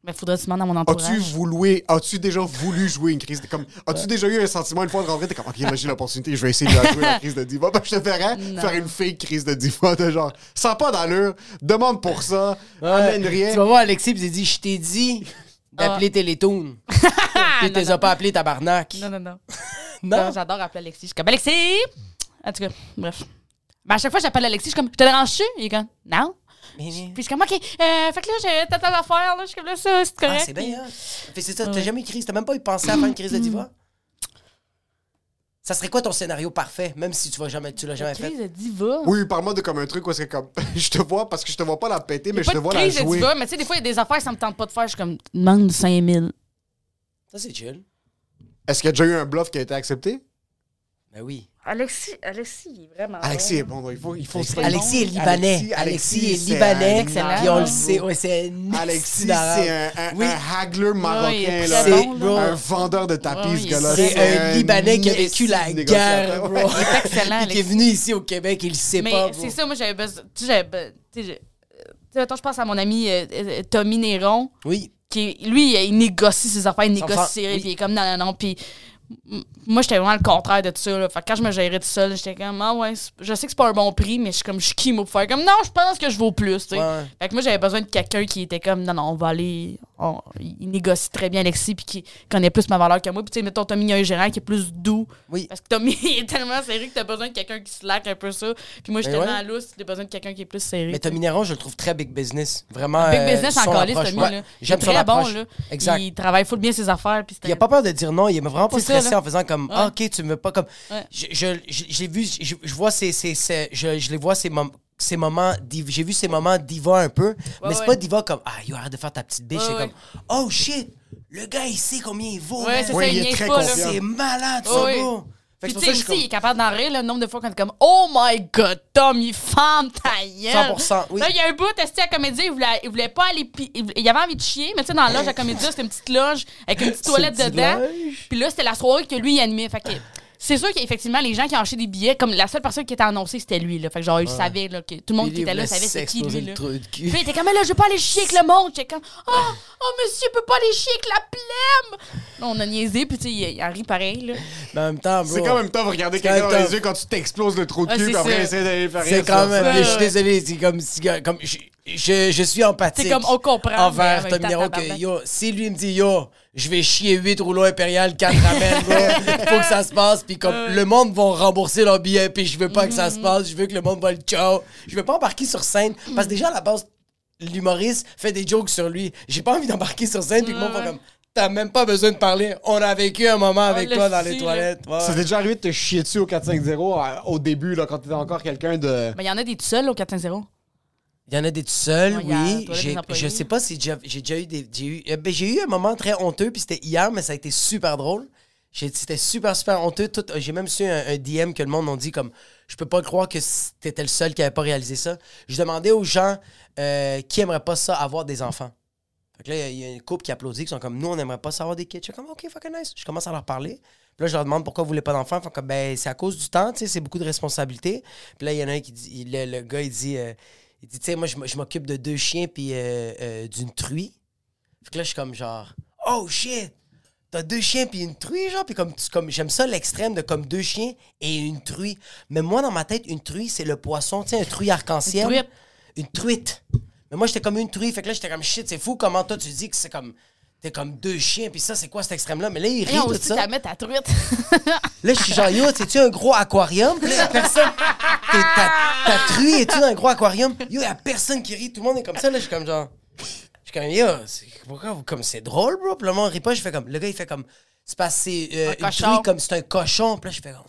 Mais faudrait demander à mon entourage. As-tu voulu, as-tu déjà voulu jouer une crise de comme, as-tu déjà eu un sentiment une fois de rentrer, t'es comme, ok, là j'ai l'opportunité, je vais essayer de la jouer la crise de diva. Ben, je te Non. faire une fake crise de diva de genre, ça n'a pas d'allure, demande pour ça, amène Tu rien. vas voir Alexis, puis il dit Je t'ai dit d'appeler Télétoon. Puis t'es pas appelé tabarnak. Non, non, non. Non. Non, J'adore appeler Alexis. Je suis comme Alexis! En tout cas, bref. Ben, à chaque fois que j'appelle Alexis, je suis comme, je te dérange-tu? Il est comme, non. Mais- Puis je suis comme, OK, euh, fait que là, j'ai tata l'affaire, là, je suis comme là, ça, c'est Ah, correct. c'est bien, hein? Fait c'est ça, t'as Ouais. jamais eu de crise, t'as même pas eu pensé à faire une crise de diva? Ça serait quoi ton scénario parfait, même si tu vas jamais, tu l'as jamais fait? Crise de diva. Oui, parle-moi de comme un truc où c'est comme, je te vois parce que je te vois pas la péter, mais je te vois la crise de jouer. diva, mais tu sais, des fois, il y a des affaires ça me tente pas de faire. Je suis comme, demande 5000. Ça, c'est chill. Est-ce qu'il y a déjà eu un bluff qui a été accepté? Ben oui. Alexis, Alexis, est vraiment. Alexis est bon, il faut, il faut se Alexis est libanais. Alexis, est c'est libanais. Excellent. Puis on le sait. Ouais, c'est un Alexis, c'est un, un, Oui. un haggler marocain, est là. C'est- bon, un vendeur de tapis, Ouais, ce gars-là. est- C'est un Libanais qui a vécu la guerre, bro. Il est excellent, Puis qui est Alexis. venu ici au Québec, il le sait Mais pas, bro. c'est ça, moi, j'avais besoin. Tu sais, euh, je pense à mon ami euh, euh, Tommy Néron. Oui. qui est- lui, il négocie ses affaires, il négocie ses faire- règles, puis il est comme non, non, non. Puis moi, j'étais vraiment le contraire de tout ça. Là. Fait que quand je me gérais tout seul, j'étais comme, ah ouais, je sais que c'est pas un bon prix, mais je suis comme, je suis qui, moi, pour faire comme, non, je pense que je vaux plus, tu sais. Ouais, ouais. Fait que moi, j'avais besoin de quelqu'un qui était comme, non, non, on va aller. On- il négocie très bien Alexis, puis qui connaît plus ma valeur que moi. Puis, tu sais, mettons, Tommy, il y a un gérant qui est plus doux. Oui. Parce que Tommy il est tellement serré que t'as besoin de quelqu'un qui slack un peu ça. Puis moi, je suis Ben tellement ouais. lousse, t'as besoin de quelqu'un qui est plus serré. Mais Tommy Néron, je le trouve très big business. Vraiment. Big euh, business son en calice. Tommy, Ouais. J'aime son très approche. bon, là. Exact. Il travaille full bien ses affaires. Puis Il a pas peur de dire non, il est vraiment pas stressé en faisant comme Ouais. ah, OK, tu me veux pas comme je je je- j'ai vu je, je vois ces, ces, ces- je, je les vois ces moments ces moments j'ai vu ces moments diva un peu mais c'est ouais. pas diva comme ah yo arrête de faire ta petite biche Ouais, c'est ouais. comme oh shit le gars il sait combien il vaut Ouais, c'est ça, il il est très pas, là. confiant. c'est malade Ouais, ça ouais. bro Fait que tu c'est sais aussi, comme- il est capable d'en rire le nombre de fois quand t'es comme Oh my god, Tom, il femme ta gueule. 100%, oui. Là, il y a un bout, testé à la comédie, il voulait, il voulait pas aller. pi- Il, il avait envie de chier, mais tu sais, dans la loge à la comédie, c'était une petite loge avec une petite toilette dedans. loge. Puis là, c'était la soirée que lui, il animait. Fait que. C'est sûr qu'effectivement, les gens qui ont acheté des billets, comme la seule personne qui était annoncée, c'était lui. Là. Fait que genre, il savait là, que tout le monde qui était là savait c'est qui lui. le Là. trou de cul. Puis il était comme, mais là, je veux pas aller chier avec le monde. J'étais comme, oh, oh, monsieur, peut pas aller chier avec la plème. Là, on a niaisé, puis tu sais, il, en rit pareil. Là. Mais en même temps bro C'est quand même tough regarder quelqu'un quand dans même les yeux quand tu t'exploses le trou de Ah, cul, c'est puis après essayer d'aller faire c'est quand même je suis désolé c'est comme si- comme je, je, suis empathique C'est comme, on comprend. mais en envers même Tom temps, Nero que yo, si lui me dit yo, je vais chier 8 rouleaux impérial, 4 ramen, bro, il faut que ça se passe, puis comme le monde va rembourser leur billet, puis je veux pas que ça se passe, je veux que le monde va le ciao, je veux pas embarquer sur scène, parce que déjà à la base, l'humoriste fait des jokes sur lui, j'ai pas envie d'embarquer sur scène, puis que le monde va comme, t'as même pas besoin de parler, on a vécu un moment avec toi dans les toilettes. Ouais. Ça t'est déjà arrivé de te chier dessus au 4-5-0 à- au début, là, quand t'étais encore quelqu'un de. Mais il y en a des tout seuls au 450. Il y en a des tout seuls, oui. J'ai-. Je sais pas si j'ai déjà eu des. J'ai eu, euh, ben, j'ai eu un moment très honteux, puis c'était hier, mais ça a été super drôle. J'ai- C'était super, super honteux. Tout- J'ai même su un, un DM que le monde m'a dit comme Je peux pas croire que t'étais le seul qui avait pas réalisé ça. Je demandais aux gens euh, qui aimerait pas ça, avoir des enfants. Fait que là, il y a une couple qui applaudit, qui sont comme Nous, on aimerait pas ça avoir des kids. Je suis comme Ok, fucking nice. Je commence à leur parler. Puis là, je leur demande pourquoi vous voulez pas d'enfants. Font comme Ben, c'est à cause du temps, tu sais, c'est beaucoup de responsabilités. Puis là, il y en a un qui dit Le, le gars, il dit euh, il dit, tu sais, moi, je m'occupe de deux chiens puis euh, euh, d'une truie. Fait que là, je suis comme genre, oh shit, t'as deux chiens puis une truie, genre? Puis comme, comme j'aime ça l'extrême de comme deux chiens et une truie. Mais moi, dans ma tête, une truie, c'est le poisson, tu sais, un truie arc-en-ciel. Une truite. Une truite. Mais moi, j'étais comme une truie. Fait que là, j'étais comme shit, c'est fou comment toi, tu dis que c'est comme. T'es comme deux chiens, puis ça, c'est quoi cet extrême-là? Mais là, il rit Et on tout ça. t'as mettre ta truite. Là, je suis genre, yo, c'est-tu un gros aquarium? Puis là, y a personne. T'es- Ta, ta truie dans un gros aquarium? Yo, y a personne qui rit. Tout le monde est comme ça. Là, je suis comme genre. Je suis comme, yo, c'est- pourquoi vous, comme c'est drôle, bro? Puis le monde rit pas. Je fais comme, le gars, il fait comme, c'est parce que c'est euh, Un une truie comme c'est un cochon. Puis là, je fais comme.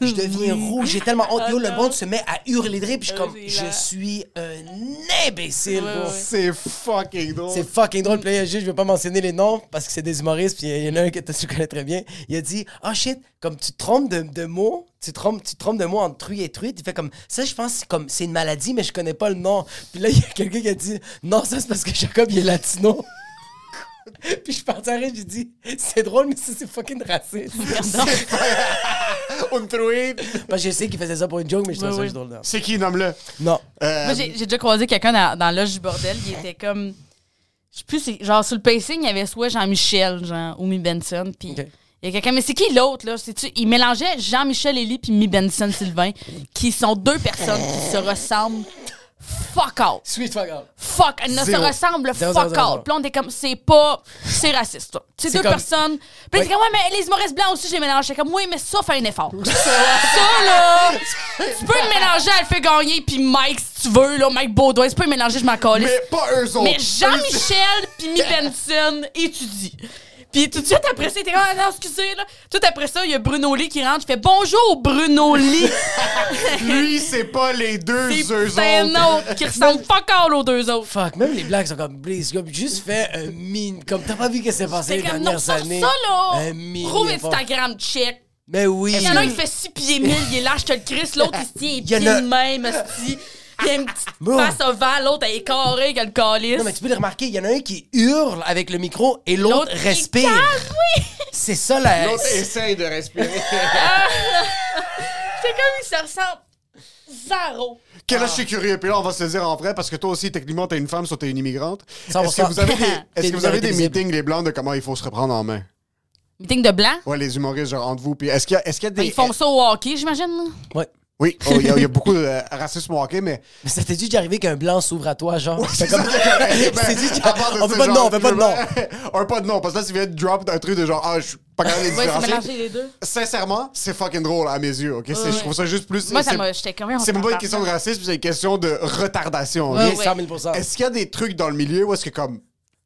Je deviens rouge. J'ai tellement honte. Yo, le monde se met à hurler de rire. Puis je suis Euh, comme, je suis un imbécile, Ouais, bro. ouais. C'est fucking drôle. C'est fucking drôle. Puis là, je vais pas mentionner les noms parce que c'est des humoristes. Puis il y en a un que tu connais très bien. Il a dit Ah shit, comme tu te trompes de, de mots, tu te, trompes, tu te trompes de mots entre truie et truite. Il fait comme ça, je pense que c'est comme c'est une maladie, mais je connais pas le nom. Puis là, il y a quelqu'un qui a dit Non, ça c'est parce que Jacob il est latino. Puis je suis parti à j'ai dit C'est drôle, mais ça c'est fucking raciste. Une truite. Parce que je sais qu'il faisait ça pour une joke, mais je trouve Oui, ça oui. drôle. non. C'est qui, nomme-le? Non. Euh, Moi, j'ai j'ai déjà croisé quelqu'un dans, dans l'âge du bordel. Il était comme. Je sais plus, c'est- genre sur le pacing, il y avait soit Jean-Michel, genre, ou Mi Benson. Puis Ok. il y a quelqu'un. Mais c'est qui l'autre, là? C'est-tu- Il mélangeait Jean-Michel Elie puis Mi Benson Sylvain, qui sont deux personnes qui se ressemblent. Fuck out. Sweet fuck out. Fuck, elles ne se ressemblent zéro, fuck zéro, out. Puis on est comme, c'est pas, c'est raciste. C'est deux comme- personnes. Puis c'est comme, ouais, mais les humoristes blancs aussi, je les mélange. J'étais comme, oui, mais ça fait un effort. ça, là, tu peux me mélanger, elle fait gagner, puis Mike, si tu veux, là, Mike Baudouin, tu peux me mélanger, je m'en. Mais pas eux autres. Mais Jean-Michel puis Mi Benson étudient. Puis tout de suite après ça, il était comme, ah non, excusez, là. Tout après ça, il y a Bruno Lee qui rentre, il fait bonjour, Bruno Lee. Lui, c'est pas les deux C'est eux c'est un autres. autre qui ressemble pas encore aux deux autres. Fuck, même les blagues sont comme, please, comme, juste fais un mine. Comme, t'as pas vu que c'est passé les comme, non, dernières sors années? ça, là. Un Trouve effort. Instagram, check. Mais oui. Il y en a un qui fait 6 pieds 1000, il est lâche, je te le crisse. L'autre, il se tient Il pieds de même, Il a une petite Bro. face ovale, l'autre, elle est carrée, qu'elle calisse. Non, mais tu peux le remarquer, il y en a un qui hurle avec le micro et l'autre respire. calme, oui. C'est ça la. L'autre essaye de respirer. C'est comme il se ressemble. Zéro. Que là, je suis curieux? Puis là, on va se le dire en vrai, parce que toi aussi, techniquement, t'es une femme, soit t'es une immigrante. 100%. Est-ce que vous avez des, est-ce T'es que vous avez des visible. meetings, les blancs, de comment il faut se reprendre en main? Meeting de blanc. Ouais, les humoristes, genre, entre vous. Puis est-ce qu'il y a, est-ce qu'il y a des. Ils font ça au hockey, j'imagine. là? Ouais. Oui, oh, il y, a- il y a beaucoup de euh, racisme au hockey, mais. Mais ça t'est dit d'arriver qu'un blanc s'ouvre à toi, genre? C'est C'est comme. ça. C'est dit, À part de on fait pas de nom, on fait pas de nom. un pas de nom, parce que là, tu viens de drop un truc de genre, ah, je suis pas capable de les Ouais, c'est les deux. Sincèrement, c'est fucking drôle à mes yeux, ok? C'est- ouais. Je trouve ça juste plus. Moi, ça c'est- m'a. J'étais. C'est même pas une question de racisme, c'est une question de retardation. Ouais, Oui, ouais. 100 000 Est-ce qu'il y a des trucs dans le milieu où est-ce que comme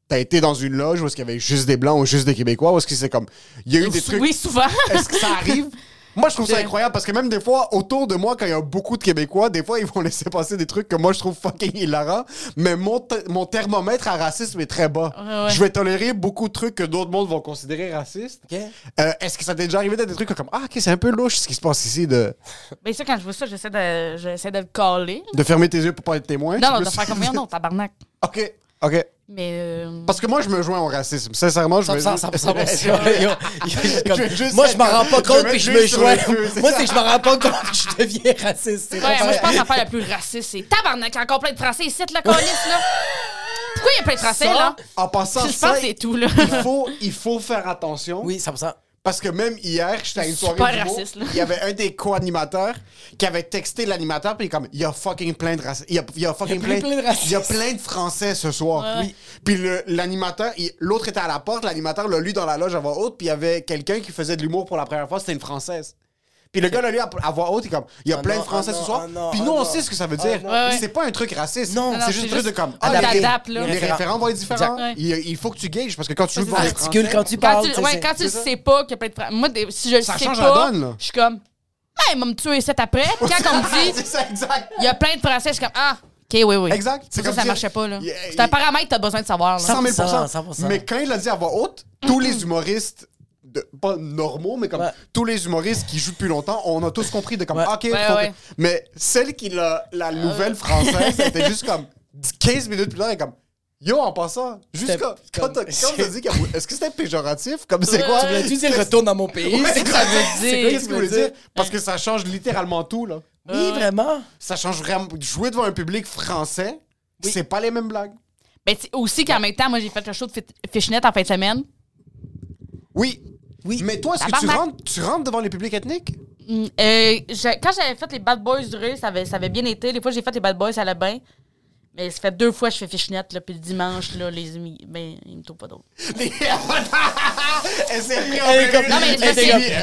t'as été dans une loge où est-ce qu'il y avait juste des blancs ou juste des québécois ou est-ce que c'est comme il y a eu des trucs Oui, souvent. est-ce que ça arrive? Moi je trouve ça incroyable parce que même des fois autour de moi quand il y a beaucoup de québécois des fois ils vont laisser passer des trucs que moi je trouve fucking hilarant mais mon, mon thermomètre à racisme est très bas Ouais, ouais. je vais tolérer beaucoup de trucs que d'autres mondes vont considérer racistes. Euh, est-ce que ça t'est déjà arrivé d'être des trucs comme ah ok c'est un peu louche ce qui se passe ici de, Ben, ça, quand je vois ça, j'essaie de, j'essaie de le caler. de fermer tes yeux pour pas être témoin Non, non, de faire comme non, tabarnak. ok ok Mais. euh, Parce que moi, je me joins au racisme. Sincèrement, je me 100%, 100%, Yo, yo, yo, comme- Je vais juste Moi, je m'en rends pas compte que je me joins. Moi, c'est que je m'en rends pas compte que je deviens raciste. Ouais, moi, je pense que l'affaire la plus raciste, c'est tabarnak, encore plein de Français ici, la calice, là. Pourquoi il y a plein de Français, Ça, là? En passant, Je pense ça, que c'est tout, là. il faut, il faut faire attention. Oui, 100%. Parce que même hier, j'étais à une soirée Super d'humour, raciste, là. il y avait un des co-animateurs qui avait texté l'animateur, puis il est comme, il y a fucking plein de racistes. Il y a, il y a fucking plein, plein de racistes. il y a plein de Français ce soir. Ouais. Oui. Puis le- l'animateur, il- l'autre était à la porte, l'animateur l'a lu dans la loge à voix haute, puis il y avait quelqu'un qui faisait de l'humour pour la première fois, c'était une Française. Puis le gars l'a lu à, voix haute, il est comme, il y a Ah plein non, de Français ah ce soir. ah non, puis ah nous, on non. sait ce que ça veut dire. non. Ouais, ouais. C'est pas un truc raciste. Non, non, c'est juste un truc de comme, Ah, les- là. référents vont être différents. Exact. Il, il faut que tu gages, parce que quand tu joues devant les Articule Français- quand tu parles. tu, tu quand tu ça. sais pas qu'il y a plein de Français. Moi, des- si je le Ça sais change pas, la donne, là. je suis comme, hey, me tuer cet après. Quand on me dit, c'est ça, exact. il y a plein de Français, je suis comme, ah, OK, oui, oui. Exact. C'est ça, comme ça marchait pas, là. C'est un paramètre que t'as besoin de savoir, là. 100 000 100%, 100%. Mais quand il l'a dit à voix haute, tous les humoristes, de- pas normaux, mais comme Ouais. tous les humoristes qui jouent depuis longtemps, on a tous compris de comme, Ouais. OK, Ouais, faut que- ouais. Mais celle qui l'a, la nouvelle française, c'était juste comme 15 minutes plus tard, elle est comme, Yo, en passant, juste C'était quand, t'as quand t'as dit qu'il y a- Est-ce que c'était péjoratif? Comme c'est quoi? Tu voulais-tu dire retourne dans mon pays? Ouais, C'est quoi ça? Veut C'est dire? quoi qu'est-ce que vous voulez dire? Parce que ça change littéralement tout, là. Oui, vraiment. Ça change vraiment. Jouer devant un public français, c'est pas les mêmes blagues. Ben, tu sais, aussi qu'en même temps, moi, j'ai fait le show de Fishnet en fin de semaine. Oui. Oui. Mais toi, est-ce que tu Tabarnak. rentres, tu rentres devant les publics ethniques? Mm, euh, quand j'avais fait les Bad Boys du Rire, ça avait, ça avait bien été. Les fois que j'ai fait les Bad Boys, ça allait bien. Mais ça fait deux fois que je fais Fishnet, là, puis le dimanche, là, les amis, ben, ils me trouvent pas Elle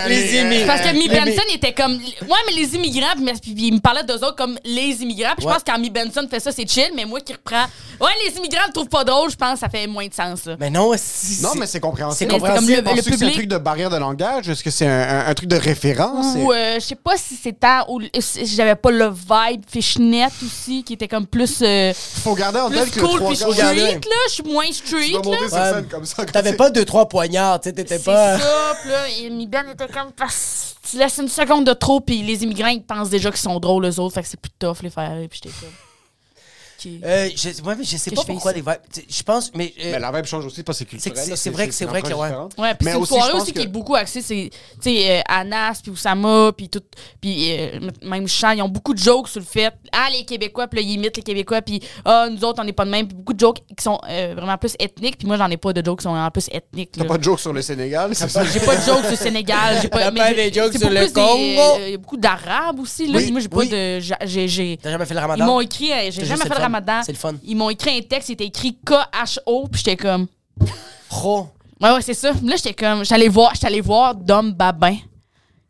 les immigrants. Parce que Mi Benson était comme. Ouais, mais les immigrants, puis, puis il me parlait d'eux autres comme les immigrants. Puis je pense que quand Mi Benson fait ça, c'est chill, mais moi qui reprends. Ouais, les immigrants le trouvent pas drôle, je pense que ça fait moins de sens, là. Mais non, si- Non, mais c'est compréhensible. C'est comme le que c'est un truc de barrière de langage? Est-ce que c'est un, un- un truc de référence? Ou euh, je sais pas si. Ou j'avais pas le vibe Fishnet aussi, qui était comme plus. euh, Faut garder en plus tête que le cool trois puis gars- street, là. Je suis moins street, Tu vas monter là. sur scène comme ça. T'avais c'est- pas deux, trois poignards, tu sais, t'étais C'est pas. ça, puis là, et Mi Ben était comme. parce- Tu laisses une seconde de trop, puis les immigrants, ils pensent déjà qu'ils sont drôles, eux autres, fait que c'est plus tough les faire. Puis j'étais comme. Euh, je, ouais, mais je sais Que pas je fais pourquoi les vibes. Je pense, mais. euh, Mais la vibe change aussi parce que c'est culturel. c'est vrai que c'est vrai que, ouais. différente. Ouais, puis Mais c'est une soirée aussi que- qui est beaucoup axée, c'est, tu sais, euh, Anas, puis Oussama, puis tout, puis euh, même Chant, ils ont beaucoup de jokes sur le fait, ah, les Québécois, puis là, ils imitent les Québécois, puis ah, nous autres, on n'est pas de même, puis beaucoup de jokes qui sont euh, vraiment plus ethniques, puis moi, j'en ai pas de jokes qui sont vraiment plus ethniques. T'as pas de joke sur le Sénégal, c'est ça? J'ai pas de jokes sur le Sénégal, j'ai pas, mais des jokes c'est sur le Congo? Il y a beaucoup d'Arabes aussi, là. Moi, j'ai pas de. j'ai- J'ai, jamais fait le ils ramadan? m'ont écrit, j'ai jamais fait le fun. ramadan. C'est le fun. Ils m'ont écrit un texte, il était écrit K-H-O, puis j'étais comme. Oh. Ouais, ouais, c'est ça. Là, j'étais comme. J'allais voir, allé voir Dom Babin.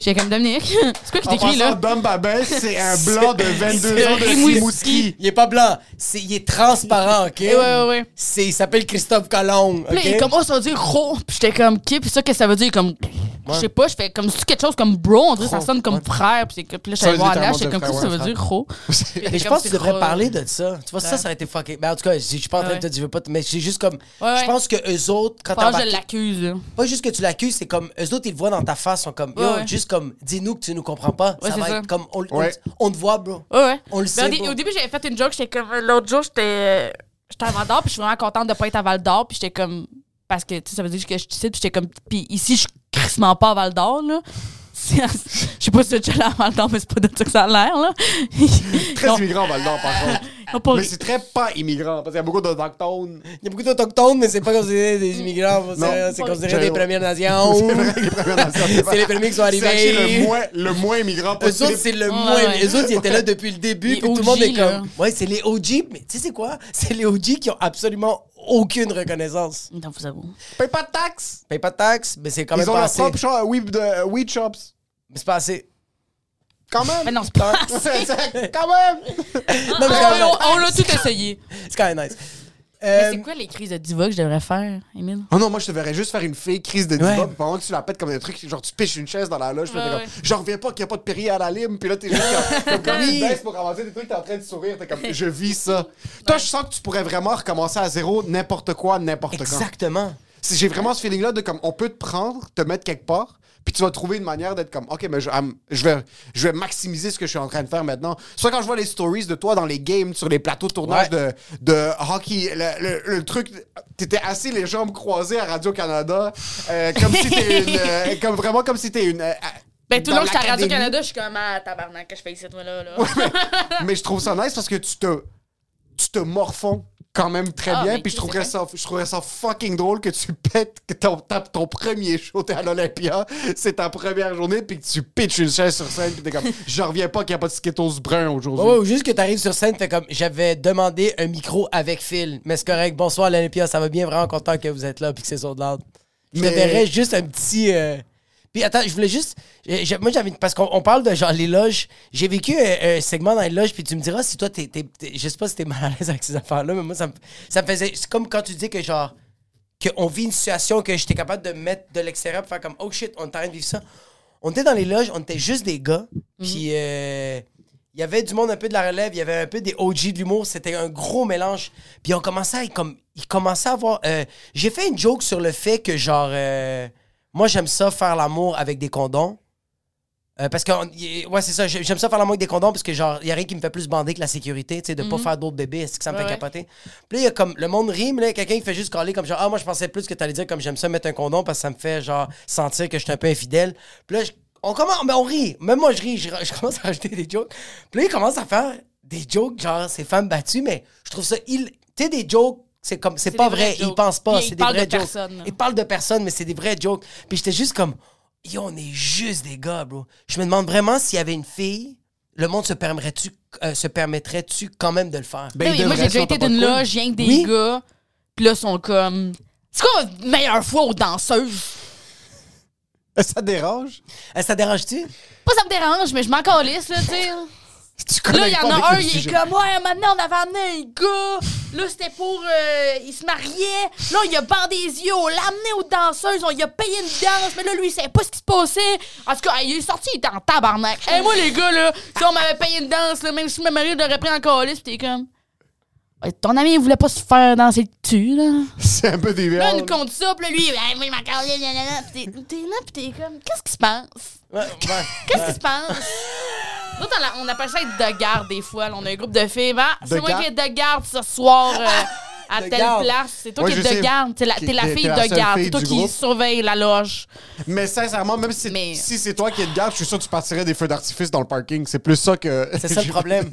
J'étais comme Dominique. c'est quoi qui passant, là? Dom Babin, c'est un blanc de 22 c'est ans de Rimouski. Il est pas blanc. C'est, il est transparent, OK? Ouais, ouais, ouais. C'est, il s'appelle Christophe Colomb, Puis là, il est comme, oh, ça veut dire ro. Puis j'étais comme, OK, puis ça, qu'est-ce que ça veut dire? Comme, je sais pas, je fais comme, c'est quelque chose comme bro, on dirait que ça sonne comme Ouais. frère. Puis puis là, Ça j'allais veut voir là, j'étais comme, dire qu'est-ce que ça frère, veut dire ro? Mais je pense que tu devrais parler de ça. Tu vois, ça, ça aurait été fucké. Ben, en tout cas, je suis pas en train de te dire, je veux pas te- mais c'est juste comme. Je pense que eux autres, quand Pas je t'embarques- l'accuse, là. Pas juste que tu l'accuses, c'est comme. Eux autres, ils le voient dans ta face, sont comme. Juste comme, dis-nous que tu nous comprends pas. Ouais, ça va ça. être comme. On, on- Ouais. on te voit, bro. Ouais, ouais. On le Ben, sait. au, début, j'avais fait une joke, j'étais comme, l'autre jour, j'étais j'étais à Val d'Or, puis je suis vraiment contente de pas être à Val d'Or, puis j'étais comme, parce que, tu sais, ça veut dire que je suis ici, puis j'étais comme, puis ici, je suis crissement pas à Val d'Or, là. Je sais pas si tu es à Val d'Or, mais c'est pas de ça que ça a l'air, là. Très immigrant, Val d'Or, par contre. Ils pas- Mais c'est très pas immigrant, parce qu'il y a beaucoup d'autochtones. Il y a beaucoup d'autochtones, mais c'est pas considéré des immigrants. c'est- Non. C'est considéré des Premières Nations. C'est vrai que les Premières Nations, c'est les premiers qui sont C'est actually arrivés. le moins, le moins immigrant Eux possible. autres, c'est le Ouais, moins. ouais. Eux autres, ils étaient là depuis le début. Les Puis tout le monde OG, est là. comme. Ouais, c'est les OG. Mais tu sais, c'est quoi? C'est les OG qui ont absolument aucune reconnaissance. Non, vous avouez. Paye pas de taxes. Paye pas de taxes, mais c'est quand Ils même ont pas leur assez. propre shop, weed, de, weed shops. Mais c'est pas assez. Quand même. Mais non, c'est pas assez. Quand même. Non, mais c'est quand Ah, même on on l'a tout essayé. C'est quand même nice. Mais Euh, c'est quoi les crises de diva que je devrais faire, Emile? Oh non, moi je te verrais juste faire une fille crise de diva, Ouais. puis pendant que tu la pètes comme un truc, genre tu piches une chaise dans la loge, puis Ouais, comme, ouais. j'en reviens pas qu'il n'y a pas de Perrier à la lime, puis là t'es juste comme, comme, tu baisses pour ramasser des trucs, t'es en train de sourire, t'es comme, je vis ça. Toi, je sens que tu pourrais vraiment recommencer à zéro n'importe quoi, n'importe quand. Exactement. Si J'ai vraiment ce feeling-là de comme, on peut te prendre, te mettre quelque part, puis tu vas trouver une manière d'être comme, ok, mais je, je vais, je vais maximiser ce que je suis en train de faire maintenant. Soit quand je vois les stories de toi dans les games, sur les plateaux de tournage de, de hockey, le, le- le truc, t'étais assis les jambes croisées à Radio-Canada, euh, comme si t'es une, euh, comme vraiment comme si t'es une. euh, Ben, tout le long que j'étais à. Radio-Canada, je suis comme, ah, tabarnak, que je fais ici, toi, là. là. mais je trouve ça nice parce que tu te, tu te morfonds quand même très Ah, bien. Puis je trouverais ça, je trouverais ça fucking drôle que tu pètes, que ton, ton premier show, t'es à l'Olympia, c'est ta première journée, puis que tu pitches une chaise sur scène, puis t'es comme, je reviens pas qu'il n'y a pas de Skittles brun aujourd'hui. Ouais, ouais, ou juste que t'arrives sur scène, fait comme j'avais demandé un micro avec fil. Mais c'est correct. Bonsoir l'Olympia, ça va bien, vraiment content que vous êtes là puis que c'est sold out. Je Mais- te verrais juste un petit. euh, Puis attends, je voulais juste. Moi j'avais. Parce qu'on on parle de genre les loges. J'ai vécu un, un segment dans les loges, puis tu me diras si toi t'es. t'es- t'es- Je sais pas si t'es mal à l'aise avec ces affaires-là, mais moi ça me, ça me faisait. C'est comme quand tu dis que genre. Qu'on vit une situation que j'étais capable de mettre de l'extérieur pour faire comme oh shit, on est en train de vivre ça. On était dans les loges, on était juste des gars, puis. euh, Il y avait du monde un peu de la relève, il y avait un peu des OG de l'humour, c'était un gros mélange. Puis on commençait à comme ils commençaient à avoir euh, j'ai fait une joke sur le fait que genre euh, moi j'aime ça faire l'amour avec des condoms. Euh, parce que on- y- ouais, c'est ça, j'ai- j'aime ça faire l'amour avec des condoms parce que genre y a rien qui me fait plus bander que la sécurité, tu sais de pas faire d'autres bébés, c'est que ça me Ouais, fait ouais. capoter. Puis là, il y a comme le monde rime là, quelqu'un qui fait juste caler comme genre ah moi je pensais plus que t'allais dire comme j'aime ça mettre un condom parce que ça me fait genre sentir que je suis un peu infidèle. Puis là je- on commence mais on rit, même moi je ris, je, je commence à rajouter des jokes. Puis là il commence à faire des jokes genre ces femmes battues mais je trouve ça il tu sais des jokes c'est comme c'est pas vrai, ils pensent pas, c'est des parlent vrais de jokes. Ils parlent de personne mais c'est des vrais jokes. Puis j'étais juste comme yo on est juste des gars bro. Je me demande vraiment s'il y avait une fille le monde se permettrait-tu euh, se permettrait-tu quand même de le faire? Ben, Oui, moi, j'ai déjà été d'une loge, rien que des Oui. gars. Puis là, ils sont comme. C'est quoi votre meilleure fois aux danseuses? Ça te dérange? Euh, ça dérange-tu? Pas ça me dérange, mais je m'en calisse, là, tu sais. Là, il y en a un, il est comme, ouais, maintenant, on avait amené un gars. Là, c'était pour. euh, il se mariait. Là, il a bandé les yeux. On l'a amené aux danseuses. On lui a payé une danse. Mais là, lui, il savait pas ce qui se passait. En tout cas, il est sorti, il était en tabarnak. Hey, moi, les gars, là, si on m'avait payé une danse, là, même si ma mari l'aurait pris en calice, pis t'es comme. Ton ami, il voulait pas se faire danser dessus, là. C'est un peu des Là, il nous compte ça, pis là, lui, il m'a nanana. Pis t'es t'es là, pis t'es comme, qu'est-ce qui se passe? Ouais, ouais. Qu'est-ce qui se passe? Nous, on, appelle ça être de garde des fois. là. On a un groupe de filles. Ah, c'est moi qui est de garde ce soir euh, à De telle garde? place. C'est toi Ouais, qui es de garde. T'es la, la fille la de garde. C'est toi qui groupe. surveille la loge. Mais sincèrement, même si, Mais- si c'est toi qui es de garde, je suis sûr que tu partirais des feux d'artifice dans le parking. C'est plus ça que. C'est ça le problème.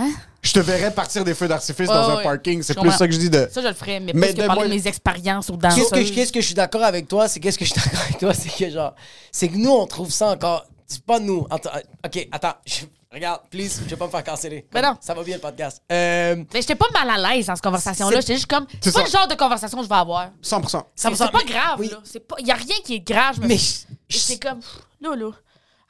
Hein? Je te verrais partir des feux d'artifice Ouais, dans un parking. C'est plus ça que je dis de. Ça, je le ferais. Mais, Mais plus que de parler de mes expériences Qu'est-ce que, je- qu'est-ce que je suis d'accord avec toi, c'est qu'est-ce que je suis d'accord avec toi, c'est que genre, c'est que nous, on trouve ça encore. C'est pas nous. Attends, ok, attends. je- regarde, please, je vais pas me faire canceller. Ben non. Ça va bien le podcast. Euh, Mais j'étais pas mal à l'aise dans cette conversation-là. C'est- J'étais juste comme. C'est pas ça. le genre de conversation que je vais avoir. 100%. C'est c'est pas grave, oui. là. C'est pas. Y a rien qui est grave. Je me Mais c'est comme. là.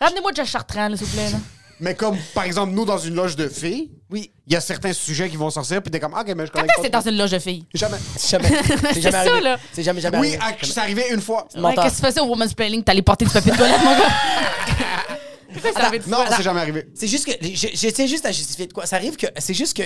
Ramenez-moi Josh Chartrand, s'il vous plaît. Là. Mais comme, par exemple, nous, dans une loge de filles, Oui, il y a certains sujets qui vont sortir, puis t'es comme, ah, ok, mais je Quand connais que c'est dans une loge de filles? Jamais. c'est jamais. C'est jamais ça, là. C'est jamais, jamais Oui, arrivé. ah, c'est arrivé une fois. Ouais, qu'est-ce que tu faisais au Women's Planning? T'allais porter du papier de toilette, mon gars? De Non, c'est jamais arrivé. C'est juste que. je- J'essaie juste à justifier de quoi. Ça arrive que. C'est juste que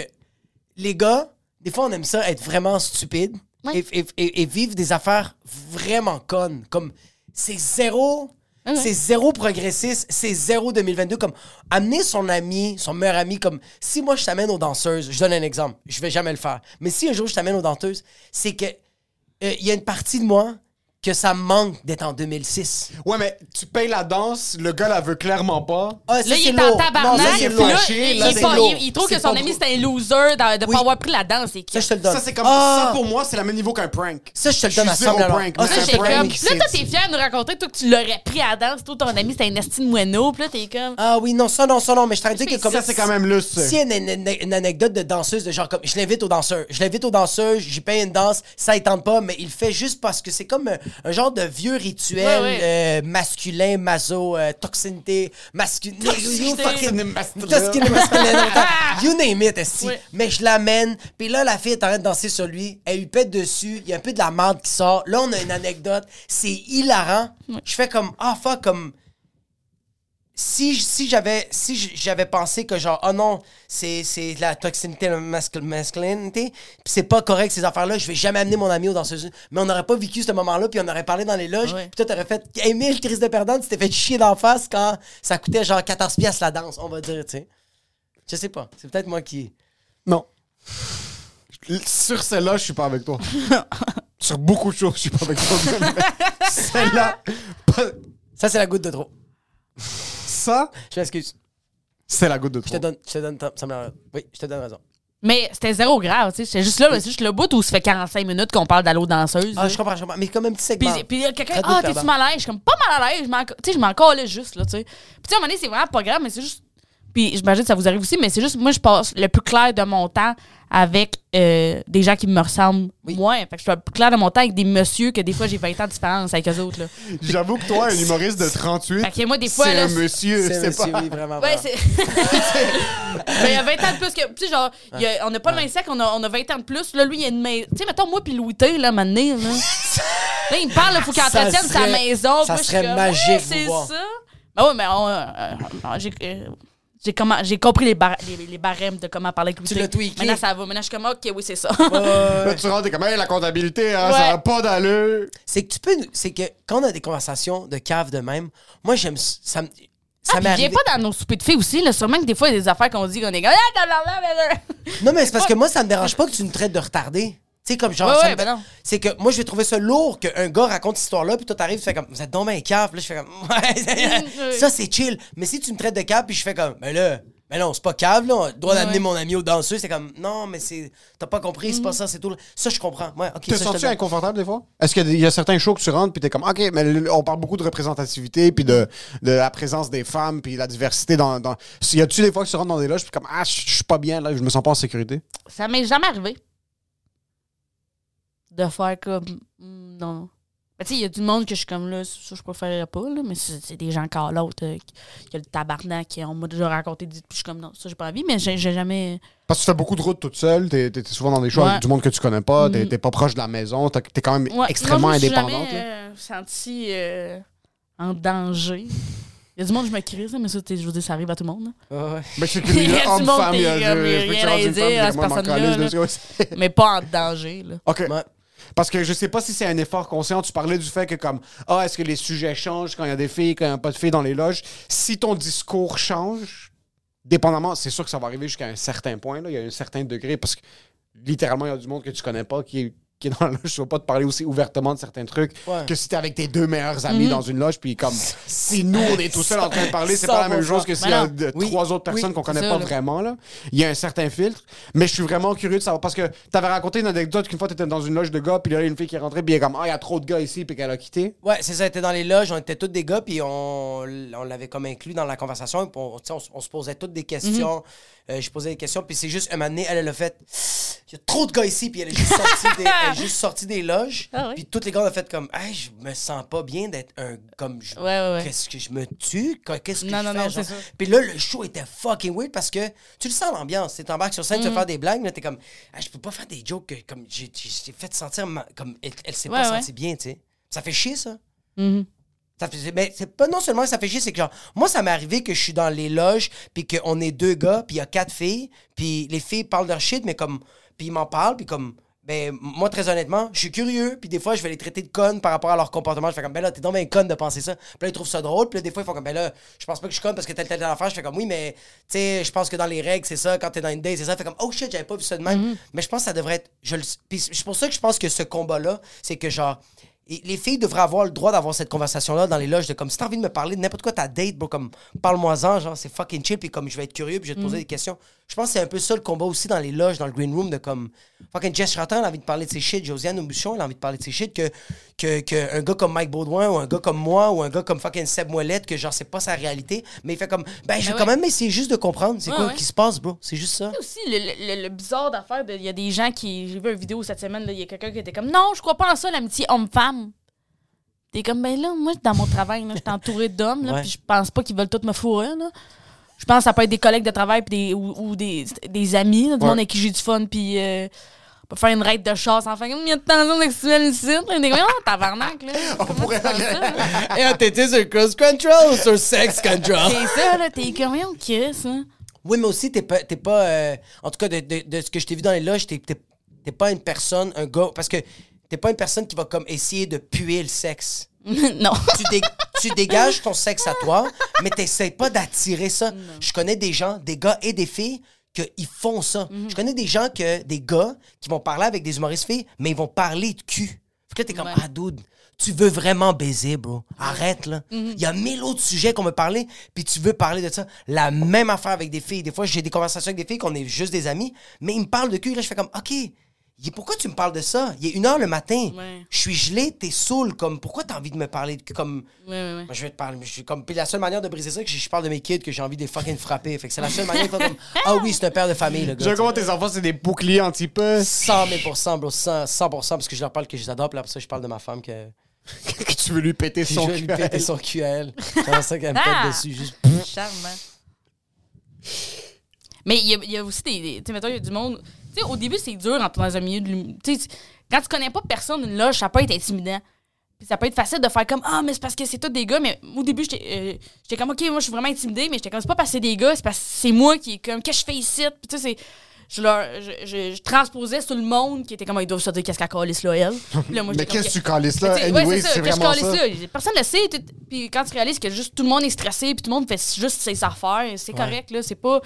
les gars, des fois, on aime ça être vraiment stupide Ouais. et, et- et- et vivre des affaires vraiment connes. Comme, c'est zéro. C'est zéro progressiste, c'est zéro 2022. Comme, amener son ami, son meilleur ami, comme, si moi je t'amène aux danseuses, je donne un exemple, je vais jamais le faire. Mais si un jour je t'amène aux danseuses, c'est que, euh, il y a une partie de moi que ça me manque d'être en 2006. Ouais, mais tu payes la danse, le gars la veut clairement pas. Ah, ça, Là, il est en tabarnak. Non, là, il, là, il pas- trouve C'est que son ami, c'est un loser de ne Oui. pas avoir pris la danse. Et Ça, je te le donne. Ça, c'est comme Ah! ça pour moi, c'est le même niveau qu'un prank. Ça, je te le donne à suis zéro 100 prank, Ah, ça, Là, un prank, comme. Là, toi, t'es fier de nous raconter toi, que tu l'aurais pris à la danse. Toi, ton ami, c'était un estime moineau. Puis là, t'es comme. Ah oui, non, ça, non, ça, non, mais je t'aurais dit que comme Ça, c'est quand même lousse. Si une, anecdote de danseuse, de genre comme je l'invite aux danseurs, je l'invite aux danseuses, j'y paye une danse, ça il tente pas, mais il le fait juste parce que c'est comme un, genre de vieux rituel Ouais, ouais. euh, masculin, maso, euh, toxinité, masculin. Toxinité. Toxinité masculin, You name it, esti. Ouais. Mais je l'amène, puis là, la fille est en train de danser sur lui, elle lui pète dessus, il y a un peu de la merde qui sort. Là, on a une anecdote, c'est hilarant. Je fais comme, ah, fuck, comme si, si j'avais si j'avais pensé que genre oh non c'est c'est de la toxinité la mascul- masculinité c'est pas correct ces affaires là je vais jamais amener mon ami aux danseuses mais on n'aurait pas vécu ce moment là puis on aurait parlé dans les loges Ouais. puis toi t'aurais fait Emile crise de perdante tu t'es fait chier d'en face quand ça coûtait genre 14 pièces la danse on va dire tu sais je sais pas c'est peut-être moi qui Non. Sur celle-là, je suis pas avec toi. Sur beaucoup de choses, je suis pas avec toi. Celle-là, pas- ça c'est la goutte de trop ça, je m'excuse c'est la goutte de je te trop. donne je te donne ça me oui je te donne raison Mais c'était zéro grave, tu sais. C'était juste là, c'est juste le bout où ça fait 45 minutes qu'on parle d'allô danseuse. ah je comprends je comprends mais comme un petit Puis, segment puis il y a quelqu'un, ah, t'es-tu mal à l'aise? Je suis comme, pas mal à l'aise, je m'en- tu sais, je m'en calais juste, là, tu sais. Puis, tu sais, à un moment donné, c'est vraiment pas grave, mais c'est juste. Puis, j'imagine que ça vous arrive aussi, mais c'est juste, moi, je passe le plus clair de mon temps avec euh, des gens qui me ressemblent Oui. moins. Fait que je suis clair de mon temps avec des messieurs que des fois, j'ai 20 ans de différence avec eux autres, là. J'avoue que toi, un humoriste de 38, Fait que moi, des fois, c'est là, un monsieur, c'est c'est monsieur pas... oui vraiment Ouais, c'est. mais il y a 20 ans de plus que. Tu sais, genre, y a- on n'a pas le même sexe, on a, on a 20 ans de plus. Là, lui, il y a une maison. Tu sais, mettons, moi, puis Louis T, là, maintenant, là. là, il me parle, il faut qu'il entretienne sa maison. ça Moi, serait comme, magique ouais, C'est ça. Ben ouais, mais on. euh, euh, j'ai- euh, J'ai comment- j'ai compris les, bar- les, les barèmes de comment parler avec Tu l'as tweaké. Maintenant, ça va. Maintenant, je suis comme, OK, oui, c'est ça. Euh, Là, tu rentres, comme, hey, la comptabilité, hein, Ouais. ça n'a pas d'allure. c'est que tu peux. nous- C'est que quand on a des conversations de cave de même, moi, j'aime. Ça me. Ça Ah, arrivé. pas dans nos soupers de filles aussi. Là. Sûrement que des fois, il y a des affaires qu'on dit qu'on est comme. Ah. Non, mais c'est parce que moi, ça me dérange pas que tu me traites de retardé. Tu sais, comme genre. Ouais, ben non. C'est que moi, je vais trouver ça lourd qu'un gars raconte cette histoire-là, puis toi, t'arrives, tu fais comme. Vous êtes donc bien cave. Là, je fais comme. Ouais, ouais. ça, c'est chill. Mais si tu me traites de cave, puis je fais comme. Ben là. Ben non, c'est pas cave, là. On a le droit d'amener ouais. mon ami au danseux. C'est comme. Non, mais c'est. T'as pas compris, c'est pas ça, c'est tout. Ça, je comprends. Ouais, ok. Te ça, je te sens-tu le- inconfortable des fois? Est-ce qu'il y a des- il y a certains shows que tu rentres puis t'es comme, OK, mais on parle beaucoup de représentativité puis de, de la présence des femmes puis la diversité dans. dans... Y a-tu des fois que tu rentres dans des loges puis comme, ah, je je suis pas bien là, je me sens pas en sécurité? Ça m'est jamais arrivé de faire comme. hmm, Non. Ben, tu sais, il y a du monde que je suis comme là, ça, je préférerais pas, là, mais c'est des gens encore l'autre. euh, qui- Il y a le tabarnak qui on m'a déjà raconté, puis je suis comme non, ça, j'ai pas envie, mais j'ai jamais. Parce que tu fais beaucoup de routes toute seule, t'es t'es souvent dans des shows Ouais. avec du monde que tu connais pas, t'es t'es pas proche de la maison, t'as- t'es quand même Ouais, extrêmement moi, je me suis indépendante. jamais, euh, senti euh, en danger. Il y a du monde, je me crie, ça, mais ça, je veux dire, ça arrive à tout le monde. là. Ouais. Mais c'est que Il y a monde, femmes, il y a rien à femme, dire à cette personne-là, mais pas en danger. Là. OK. Parce que je sais pas si c'est un effort conscient. Tu parlais du fait que, comme, ah, est-ce que les sujets changent quand il y a des filles, quand il n'y a pas de filles dans les loges? Si ton discours change, dépendamment, c'est sûr que ça va arriver jusqu'à un certain point. Il y a un certain degré parce que littéralement, il y a du monde que tu connais pas qui qui est dans la loge. Je ne vais pas te parler aussi ouvertement de certains trucs Ouais. que si t'es avec tes deux meilleurs amis Mhm. dans une loge, puis comme, si nous, on est tout seuls en train de parler, c'est pas la même 100%. chose que s'il y a Oui. trois autres personnes Oui, qu'on connaît pas là. vraiment. Là. Il y a un certain filtre. Mais je suis vraiment curieux de savoir parce que t'avais raconté une anecdote qu'une fois t'étais dans une loge de gars, puis là, il y a une fille qui est rentrée, puis elle est comme, ah, il y a trop de gars ici, puis qu'elle a quitté. Ouais, c'est ça, on était dans les loges, on était tous des gars, puis on, on l'avait comme inclus dans la conversation, puis tu on se posait toutes des questions. Mhm. Euh, je posais des questions, puis c'est juste un moment donné, elle, elle a fait Il y a trop de gars ici, puis elle est juste sortie des, elle est juste sortie des loges. Ah? Puis toutes les gars ont fait comme Hey, je me sens pas bien d'être un. Comme. je- Ouais, ouais, ouais. Qu'est-ce que je me tue? Qu'est-ce que Non, je non, fais? non, genre? ça. Puis là, le show était fucking weird parce que tu le sens l'ambiance. Tu t'embarques sur scène, Mm. tu veux faire des blagues, là, t'es comme Ah, Je peux pas faire des jokes que, comme j'ai j'ai- j'ai fait sentir ma- comme elle, elle s'est pas sentie bien, tu sais. Ça fait chier, ça. Mhm. Ça fait, mais c'est pas non seulement ça fait chier, c'est que genre, moi, ça m'est arrivé que je suis dans les loges, puis qu'on est deux gars, puis il y a quatre filles, puis les filles parlent leur shit, mais comme, puis ils m'en parlent, puis comme, ben, moi, très honnêtement, je suis curieux, puis des fois, je vais les traiter de connes par rapport à leur comportement. Je fais comme, ben là, t'es donc bien conne de penser ça. Puis là, ils trouvent ça drôle, puis là, des fois, ils font comme, ben là, je pense pas que je suis conne parce que telle, telle, telle affaire. Je fais comme, oui, mais, tu sais, je pense que dans les règles, c'est ça, quand t'es dans une date, c'est ça. Fait comme, oh shit, j'avais pas vu ça de même. Mais je pense que ça devrait être, je le, puis c'est pour ça que je pense que ce combat-là, c'est que genre, et les filles devraient avoir le droit d'avoir cette conversation-là dans les loges de comme si t'as envie de me parler de n'importe quoi ta date, bro, comme parle-moi-en, genre c'est fucking chill, puis comme je vais être curieux, puis je vais te Mm. poser des questions. Je pense que c'est un peu ça le combat aussi dans les loges, dans le green room, de comme fucking Jess Rattan, elle a envie de parler de ses shit, Josiane Aubuchon, elle a envie de parler de ses shit, que, que, que un gars comme Mike Baudouin, ou un gars comme moi, ou un gars comme fucking Seb Moellette, que genre c'est pas sa réalité, mais il fait comme, ben je vais Ben quand ouais. même essayer juste de comprendre c'est quoi qui se passe, bro, c'est juste ça. aussi le, le- le bizarre d'affaire, il y a des gens qui. J'ai vu une vidéo cette semaine, il y a quelqu'un qui était comme Non, je crois pas en ça, l'amitié homme-femme. T'es comme, ben là, moi, dans mon travail, je suis entourée d'hommes, là, puis je pense pas qu'ils veulent tous me fourrer, là. Je pense que ça peut être des collègues de travail puis des, ou, ou des, des amis, là, du Ouais. monde avec qui j'ai du fun, puis euh, on peut faire une raide de chasse, enfin, il y a de tension sexuelle ici, là. T'es comme, oh, tabarnak, là. Comment pourrait? Et t'étais sur cross control ou sur sex control? C'est ça, là, t'es comme, on Chris, hein. Oui, mais aussi, t'es pas. T'es pas euh, en tout cas, de, de- de ce que je t'ai vu dans les loges, t'es t'es- t'es pas une personne, un gars. Parce que t'es pas une personne qui va comme essayer de puer le sexe. non. Tu, tu dégages ton sexe à toi, mais t'essayes pas d'attirer ça. Je connais des gens, des gars et des filles, qu'ils font ça. Je connais des gens, que des gars, qui vont parler avec des humoristes filles, mais ils vont parler de cul. Fait que là, t'es comme, Ouais. ah, dude, tu veux vraiment baiser, bro. Arrête, là. Il y a mille autres sujets qu'on veut parler, puis tu veux parler de ça. La même affaire avec des filles. Des fois, j'ai des conversations avec des filles qu'on est juste des amis, mais ils me parlent de cul. Là, je fais comme, OK, pourquoi tu me parles de ça? Il est une heure le matin. Ouais. Je suis gelé, t'es saoul. Comme, pourquoi t'as envie de me parler de? Comme, Ouais, ouais, ouais. moi, je vais te parler. mais Je suis comme, puis la seule manière de briser ça, c'est que je, je parle de mes kids, que j'ai envie de les fucking frapper. Fait que c'est la seule manière de faire comme, ah oui, c'est un père de famille, le gars. Genre, comment tes enfants, c'est des boucliers anti-puce 100 000 bro. 100, 100 parce que je leur parle que je les adore, puis après ça, je parle de ma femme que, que tu veux lui péter son je vais lui péter son cul à elle. J'aimerais ça qu'elle me pète Ah! dessus. Juste... Charmant. Mais il y, y a aussi des. des- tu sais, mettons, il y a du monde. Tu sais, au début, c'est dur en dans un milieu de l'humour. Tu sais, quand tu connais pas personne d'une loge, ça peut être intimidant. Puis ça peut être facile de faire comme Ah, mais c'est parce que c'est tous des gars. Mais au début, j'étais euh, j'étais comme Ok, moi, je suis vraiment intimidée, mais j'étais comme C'est pas parce que c'est des gars, c'est parce que c'est moi qui est comme Qu'est-ce que je fais ici? Puis tu sais, c'est. Je, leur, je, je- je transposais sur le monde qui était comme, ils doivent se dire qu'est-ce qu'elle calisse là, elle? Puis là, moi, Mais qu'est-ce que tu calisses là? sais, ouais, Anyway, c'est c'est ça, que je vraiment calisse ça. là? Personne ne le sait. tout- Puis quand tu réalises que juste tout le monde est stressé, puis tout le monde fait juste ses affaires, c'est correct, là. C'est pas.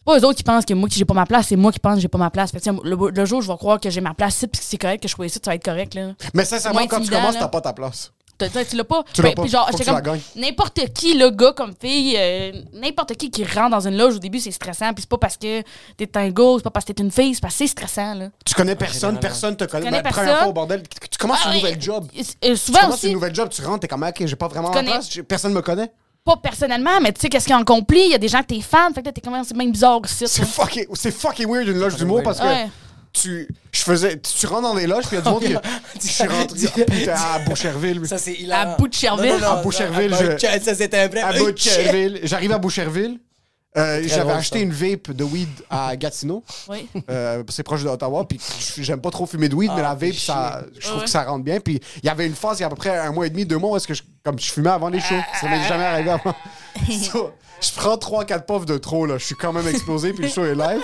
C'est pas eux autres qui pensent que moi, que j'ai pas ma place, c'est moi qui pense que j'ai pas ma place. Fait que, le, le jour où je vais croire que j'ai ma place ici, puis que c'est correct, que je sois ici, ça va être correct, là. Mais sincèrement, quand tu commences, t'as pas ta place. T'as- t'as- Tu l'as pas. Tu l'as Ben, pas. Puis genre, Faut que j'étais tu la comme gagnes. n'importe qui, le gars comme fille, euh, n'importe qui qui rentre dans une loge au début, c'est stressant. Puis c'est pas parce que t'es un gars, c'est pas parce que t'es une fille, c'est parce que c'est stressant, là. Tu connais personne, personne te connaît. connais Ben, Première fois au bordel, tu tu commences Ah, une ouais, nouvelle job. euh, euh, Tu souvent commences aussi, une nouvelle job, tu rentres, t'es comme, ok, j'ai pas vraiment ma place, personne me connaît. Pas personnellement, mais tu sais, qu'est-ce qui en accomplit? Il y a des gens que t'es fan, fait que là, t'es comme, c'est même bizarre aussi. C'est fucking, c'est fucking weird une loge d'humour parce que Ouais. tu, je faisais, tu rentres dans des loges puis il y a du monde qui, je suis rentré putain, à Boucherville. Ça, c'est hilarant. À Boucherville? Non, non, non, À Boucherville, à je- Boucher- Ça, c'était un vrai. à Boucherville. J'arrive à Boucherville. Euh, J'avais acheté ça. une vape de weed à Gatineau. Oui. Euh, c'est proche d'Ottawa. Puis j'aime pas trop fumer de weed, mais la Ah, vape, ça, je trouve Ouais. que ça rentre bien. Puis il y avait une phase, il y a à peu près un mois et demi, deux mois, où est-ce que je, comme je fumais avant les shows. Ça m'est jamais arrivé avant. So, je prends 3-4 puffs de trop, là. Je suis quand même explosé, puis le show est live.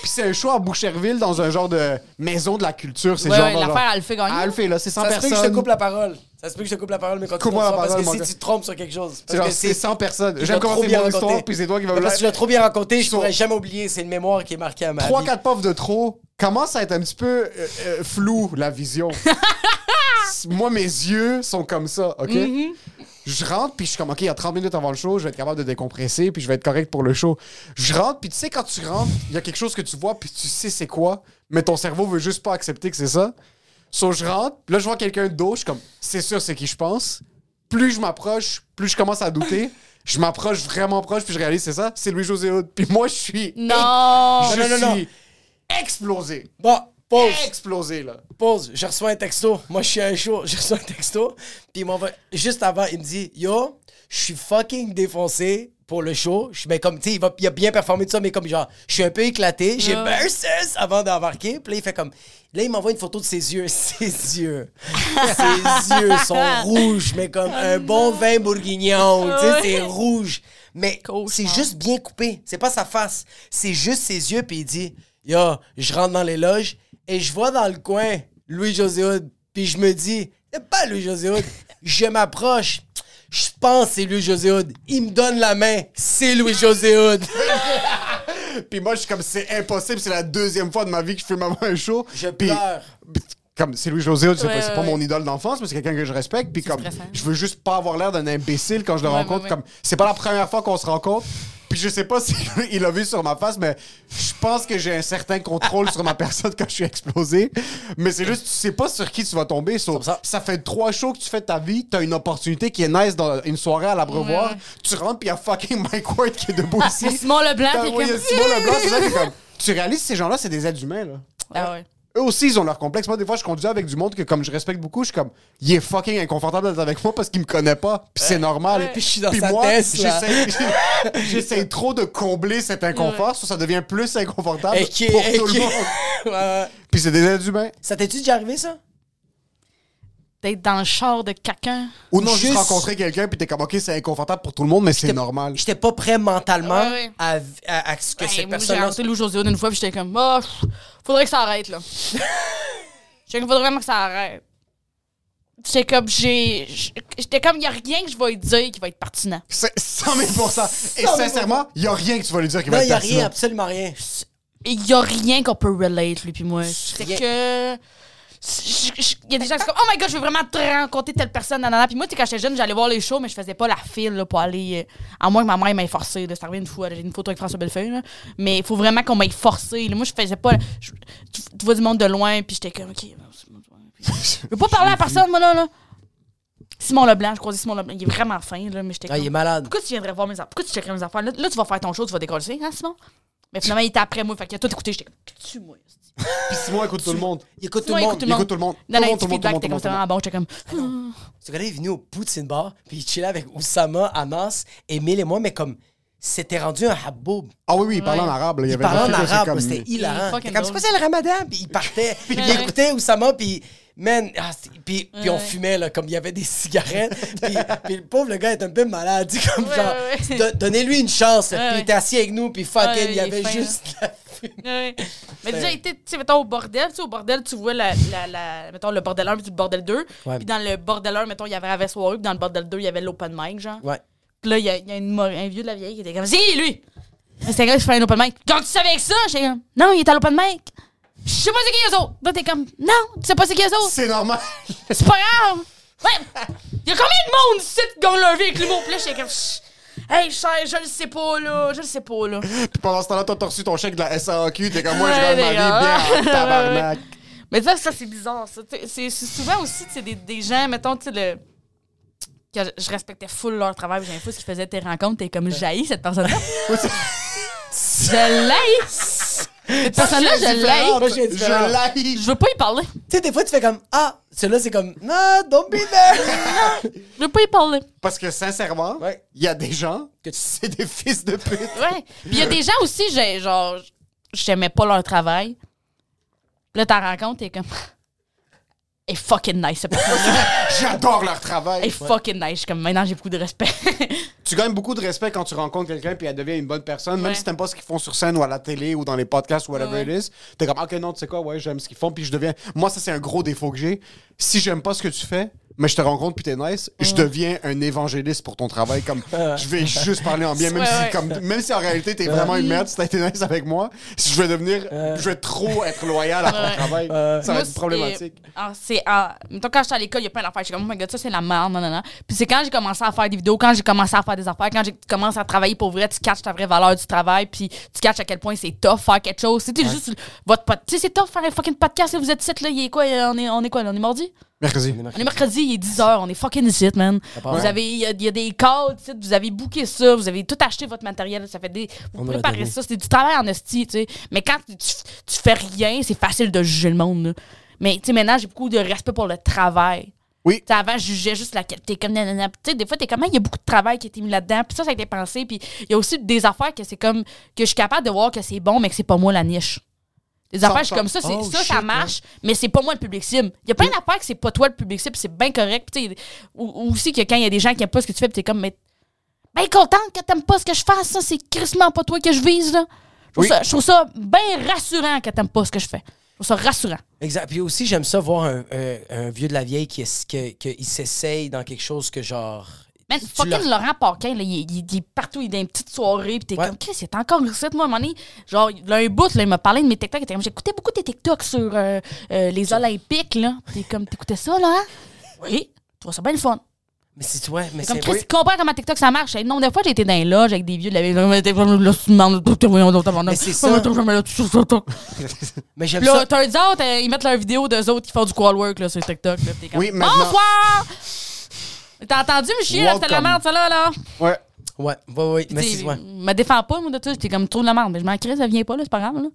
Puis c'est un show à Boucherville, dans un genre de maison de la culture. C'est Ouais, genre. ouais, l'affaire, elle le fait gagner. Elle le fait, là. C'est 100 Ça se peut que je te personnes. coupe la parole. Ça se peut que je te coupe la parole, mais continue Coupe-moi la parole, Parce que si gars. tu te trompes sur quelque chose. C'est Parce genre, que c'est 100 personnes. tu J'aime commencer bien mon raconté. histoire, puis c'est toi qui vas me Parce que tu l'as trop bien raconté, je pourrais jamais oublier. C'est une mémoire qui est marquée à ma vie. 3-4 puffs de trop commence à être un petit peu euh, euh, flou, la vision. Moi, mes yeux sont comme ça, OK? Je rentre, puis je suis comme, OK, il y a 30 minutes avant le show, je vais être capable de décompresser, puis je vais être correct pour le show. Je rentre, puis tu sais, quand tu rentres, il y a quelque chose que tu vois, puis tu sais c'est quoi, mais ton cerveau veut juste pas accepter que c'est ça. So, je rentre, puis là, je vois quelqu'un d'autre, je suis comme, c'est sûr, c'est qui je pense. Plus je m'approche, plus je commence à douter. Je m'approche vraiment proche, puis je réalise, c'est ça, c'est Louis-José Hood. Puis moi, je suis... Non! Je Non, non, non, suis explosé. Bon, pause. Explosé, là. Pause. Je reçois un texto. Moi, je suis à un show. Je reçois un texto. Puis il m'envoie. Juste avant, il me dit Yo, je suis fucking défoncé pour le show. Je mais comme, tu sais, il, a bien performé tout ça, mais comme genre, je suis un peu éclaté. J'ai versus avant d'embarquer. Puis là, il fait comme. Là, il m'envoie une photo de ses yeux. Ses yeux. ses yeux sont rouges, mais comme un bon vin bourguignon. Tu sais, c'est rouge. Mais c'est juste bien coupé. C'est pas sa face. C'est juste ses yeux. Puis il dit Yo, je rentre dans les loges et je vois dans le coin Louis-José Hood. Puis je me dis C'est pas Louis-José Hood. Je m'approche. Je pense que c'est Louis-José Hood. Il me donne la main. C'est Louis-José Hood. Puis moi, je suis comme, c'est impossible, c'est la deuxième fois de ma vie que je filme avant un show. Je Puis- pleure. Comme c'est Louis-José Hood, c'est Ouais, pas, ouais, mon idole d'enfance, mais c'est quelqu'un que je respecte. Puis comme, je veux juste pas avoir l'air d'un imbécile quand je le Ouais, rencontre. ouais, ouais. Comme, c'est pas la première fois qu'on se rencontre. Puis je sais pas si il a vu sur ma face, mais je pense que j'ai un certain contrôle sur ma personne quand je suis explosé. Mais c'est juste, tu sais pas sur qui tu vas tomber. So, ça. ça. fait trois shows que tu fais de ta vie, t'as une opportunité qui est nice dans une soirée à l'abreuvoir. Ouais. Tu rentres, puis il y a fucking Mike Ward qui est debout ici. C'est Simon Leblanc comme- Simon Leblanc, c'est ça qui est comme. Tu réalises, ces gens-là, c'est des êtres humains, là. Ah ouais. Eux aussi, ils ont leur complexe. Moi, des fois, je conduis avec du monde que, comme je respecte beaucoup, je suis comme, il est fucking inconfortable d'être avec moi parce qu'il me connaît pas. Puis c'est normal. Puis je suis dans Puis sa moi, j'essaie- j'essaie trop de combler cet inconfort, so ça devient plus inconfortable Et qui- pour et tout qui- le monde. Ouais, ouais. Puis c'est des êtres humains. Ça t'es-tu déjà arrivé, ça? D'être dans le char de quelqu'un. Ou non, juste, Juste- rencontrer quelqu'un, puis t'es comme, ok, c'est inconfortable pour tout le monde, mais c'est normal. J'étais pas prêt mentalement Ouais, ouais. À, à- à ce que Hey, cette moi, j'ai personne rencontré Lou José une fois, puis j'étais comme, oh, faudrait que ça arrête, là. J'étais comme, faudrait vraiment que ça arrête. J'étais comme, j'ai. J'étais comme, y a rien que je vais lui dire qui va être pertinent. C'est 100 000 Et sincèrement, il y a rien que tu vas lui dire qui va Non, être il a pertinent. rien, absolument rien. Il y a rien qu'on peut relate, lui puis moi. C'est que. Il y a des gens qui sont comme, oh my god, je veux vraiment te rencontrer telle personne, nanana. Puis moi, tu quand j'étais jeune, j'allais voir les shows, mais je faisais pas la file là, pour aller. euh, à moins que ma mère m'ait forcé. C'est arrivé une fois, j'ai une photo avec François Bellefeuille. là. Mais il faut vraiment qu'on m'ait forcé. là. Moi, je faisais pas. je- tu, tu vois du monde de loin, puis j'étais comme, ok. Je veux pas parler à personne, moi, là. là. Simon Leblanc, je croisais Simon Leblanc. Il est vraiment fin, là, mais j'étais Ah, il est malade. Pourquoi tu viendrais voir mes affaires? Pourquoi tu checkerais mes affaires? Là, là, tu vas faire ton show, tu vas décoller, hein, Simon? Mais finalement, il était après moi, fait a tout écouté. J'étais comme, tu moi? Puis Simon écoute tout le monde. Il écoute tout le monde. écoute Il écoute tout le monde. Non, Tout feedback, t'es comme monde, vraiment bon. J'étais comme, Ce gars-là est venu au Poutine Bar, puis il chillait avec Oussama, Anas, Emile et moi, mais comme c'était rendu un haboub. Ah oui, oui, il parlait Ouais. en arabe. là. Il, parlait en arabe, comme- c'était hilarant. comme, c'est quoi, c'est le ramadan? Puis il partait, puis il écoutait Oussama, puis Man, ah, c'est- puis, on fumait, là, comme il y avait des cigarettes. puis, puis le pauvre, le gars est un peu malade. Comme Ouais, genre, ouais, donnez-lui une chance. Puis il était assis avec nous, puis fucking, il y avait fin, juste la fumée. Mais déjà, été, tu sais, mettons, au bordel, tu au bordel, tu vois, la, la, la- mettons, le bordel 1 puis le bordel 2. Ouais. Puis dans le bordel 1, mettons, il y avait la soirée, puis dans le bordel 2, il y avait l'open mic, genre. Ouais. Puis là, il y a, il y a une un vieux de la vieille qui était comme, c'est lui! C'était gars qui fait un open mic. Quand tu savais avec ça, comme, non, il est à l'open mic. Je sais pas c'est qui eux autres. Là, t'es comme, non, tu sais pas c'est qui eux autres. C'est normal. C'est pas grave. Ouais. Il y a combien de monde ici qui gagne leur vie avec l'humour? Puis là, j'étais comme, hey, cher, je le sais pas, là. Je le sais pas, là. Puis pendant ce temps-là, t'as reçu ton chèque de la SAQ. T'es comme moi, je gagne ma vie bien en tabarnak. Mais ça, ça c'est bizarre. Ça. Tu C'est souvent aussi tu des, des gens, mettons, tu sais, le. que je- respectais full leur travail, puis j'aimais fou ce qu'ils faisaient tes rencontres, t'es comme jailli cette personne-là. je l'ai! Cette personne-là, je l'ai! Je l'haïs. Je veux pas y parler. Tu sais, des fois, tu fais comme, ah, celui-là, c'est comme, non, don't be there. Je veux pas y parler. Parce que sincèrement, il Ouais. y a des gens Que tu- c'est des fils de pute. Ouais. Puis il y a des gens aussi, j'ai, genre, j'aimais pas leur travail. Là, t'en rencontres, t'es comme. Est fucking nice, cette personne-là. J'adore leur Elle est travail. fucking nice. Je suis comme, maintenant, j'ai beaucoup de respect. Tu gagnes beaucoup de respect quand tu rencontres quelqu'un puis elle devient une bonne personne. Même Ouais. si t'aimes pas ce qu'ils font sur scène ou à la télé ou dans les podcasts ou whatever Ouais. it is. T'es comme, ok, non, tu sais quoi, ouais, j'aime ce qu'ils font puis je deviens. Moi, ça, c'est un gros défaut que j'ai. Si j'aime pas ce que tu fais, mais je te rencontre puis t'es nice, je deviens un évangéliste pour ton travail. Comme, je vais juste parler en bien, même, Ouais, si, ouais. comme, même si en réalité t'es vraiment une merde, si t'as été nice avec moi, je vais devenir, je vais trop être loyal à ton travail. Ça va être problématique. c'est- ah, c'est ah, mettons, quand j'étais à l'école, il y a plein d'affaires. J'étais comme, oh my god, ça c'est la merde, non, non, non. Puis c'est quand j'ai commencé à faire des vidéos, quand j'ai commencé à faire des affaires, quand j'ai commencé à travailler pour vrai, tu catches ta vraie valeur du travail, puis tu catches à quel point c'est tough faire quelque chose. C'était juste votre Tu sais, c'est tough faire un fucking podcast, vous êtes ici, là, il est quoi, on est, on est quoi, là, on est mardi? Mercredi. On est mercredi, il est 10h, on est fucking ici, man. Vous avez, il y, a- il y a des ici, vous avez booké ça, vous avez tout acheté votre matériel, ça fait des. Vous On préparez ça, c'est du travail en esti, tu sais. Mais quand tu, tu fais rien, c'est facile de juger le monde, là. Mais, tu sais, maintenant, j'ai beaucoup de respect pour le travail. Oui. Avant, je jugeais juste la qualité. Comme, tu sais, des fois, t'es comme, Ah, il y a beaucoup de travail qui a été mis là-dedans. Puis ça, ça a été pensé. Puis il y a aussi des affaires que c'est comme, que je suis capable de voir que c'est bon, mais que c'est pas moi la niche. Des affaires, je suis comme ça, c'est, Oh, ça, shit, ça marche, mais c'est pas moi le public cible. Il y a plein d'affaires que c'est pas toi le public cible, c'est bien correct. Puis, ou, aussi que quand il y a des gens qui aiment pas ce que tu fais, puis t'es comme, mais ben contente que t'aimes pas ce que je fasse, ça, c'est crissement pas toi que je vise, là. Je trouve ça, je trouve ça bien rassurant que t'aimes pas ce que je fais. Je trouve ça rassurant. Exact. Puis aussi, j'aime ça voir un, un- un vieux de la vieille qui, est- que, que il s'essaye dans quelque chose que genre. Man, tu fucking Laurent Paquin, là, il, est- il est- il est partout, il est dans une petite soirée, pis t'es Ouais. comme, Chris, il est encore ici, moi, à un moment donné. Genre, il a un bout, là, il m'a parlé de mes TikTok, il était comme, j'écoutais beaucoup tes TikTok sur euh, euh, les Olympiques, là. T'es comme, t'écoutais ça, là? hein? Oui. Tu vois ça bien le fun. Mais c'est ouais, mais C'est comme, c'est. Chris, tu comprends comment TikTok ça marche? Non, des fois, j'ai été dans les loges avec des vieux de la vie. Là, là. Mais c'est ça. Là, tu- tu- Mais j'aime là, ça. turns out, euh, ils mettent leurs vidéos d'eux autres qui font du call work là, sur TikTok. Là, Pis t'es comme, Oui, maintenant- Bonsoir! T'as entendu, Michel? là, C'était de la merde, ça là, là. Ouais. Ouais, ouais, ouais. C'est. Ouais. me défends pas, moi, de ça. J'étais comme trop de la merde. Mais je m'en crée, ça vient pas, là, c'est pas grave, là.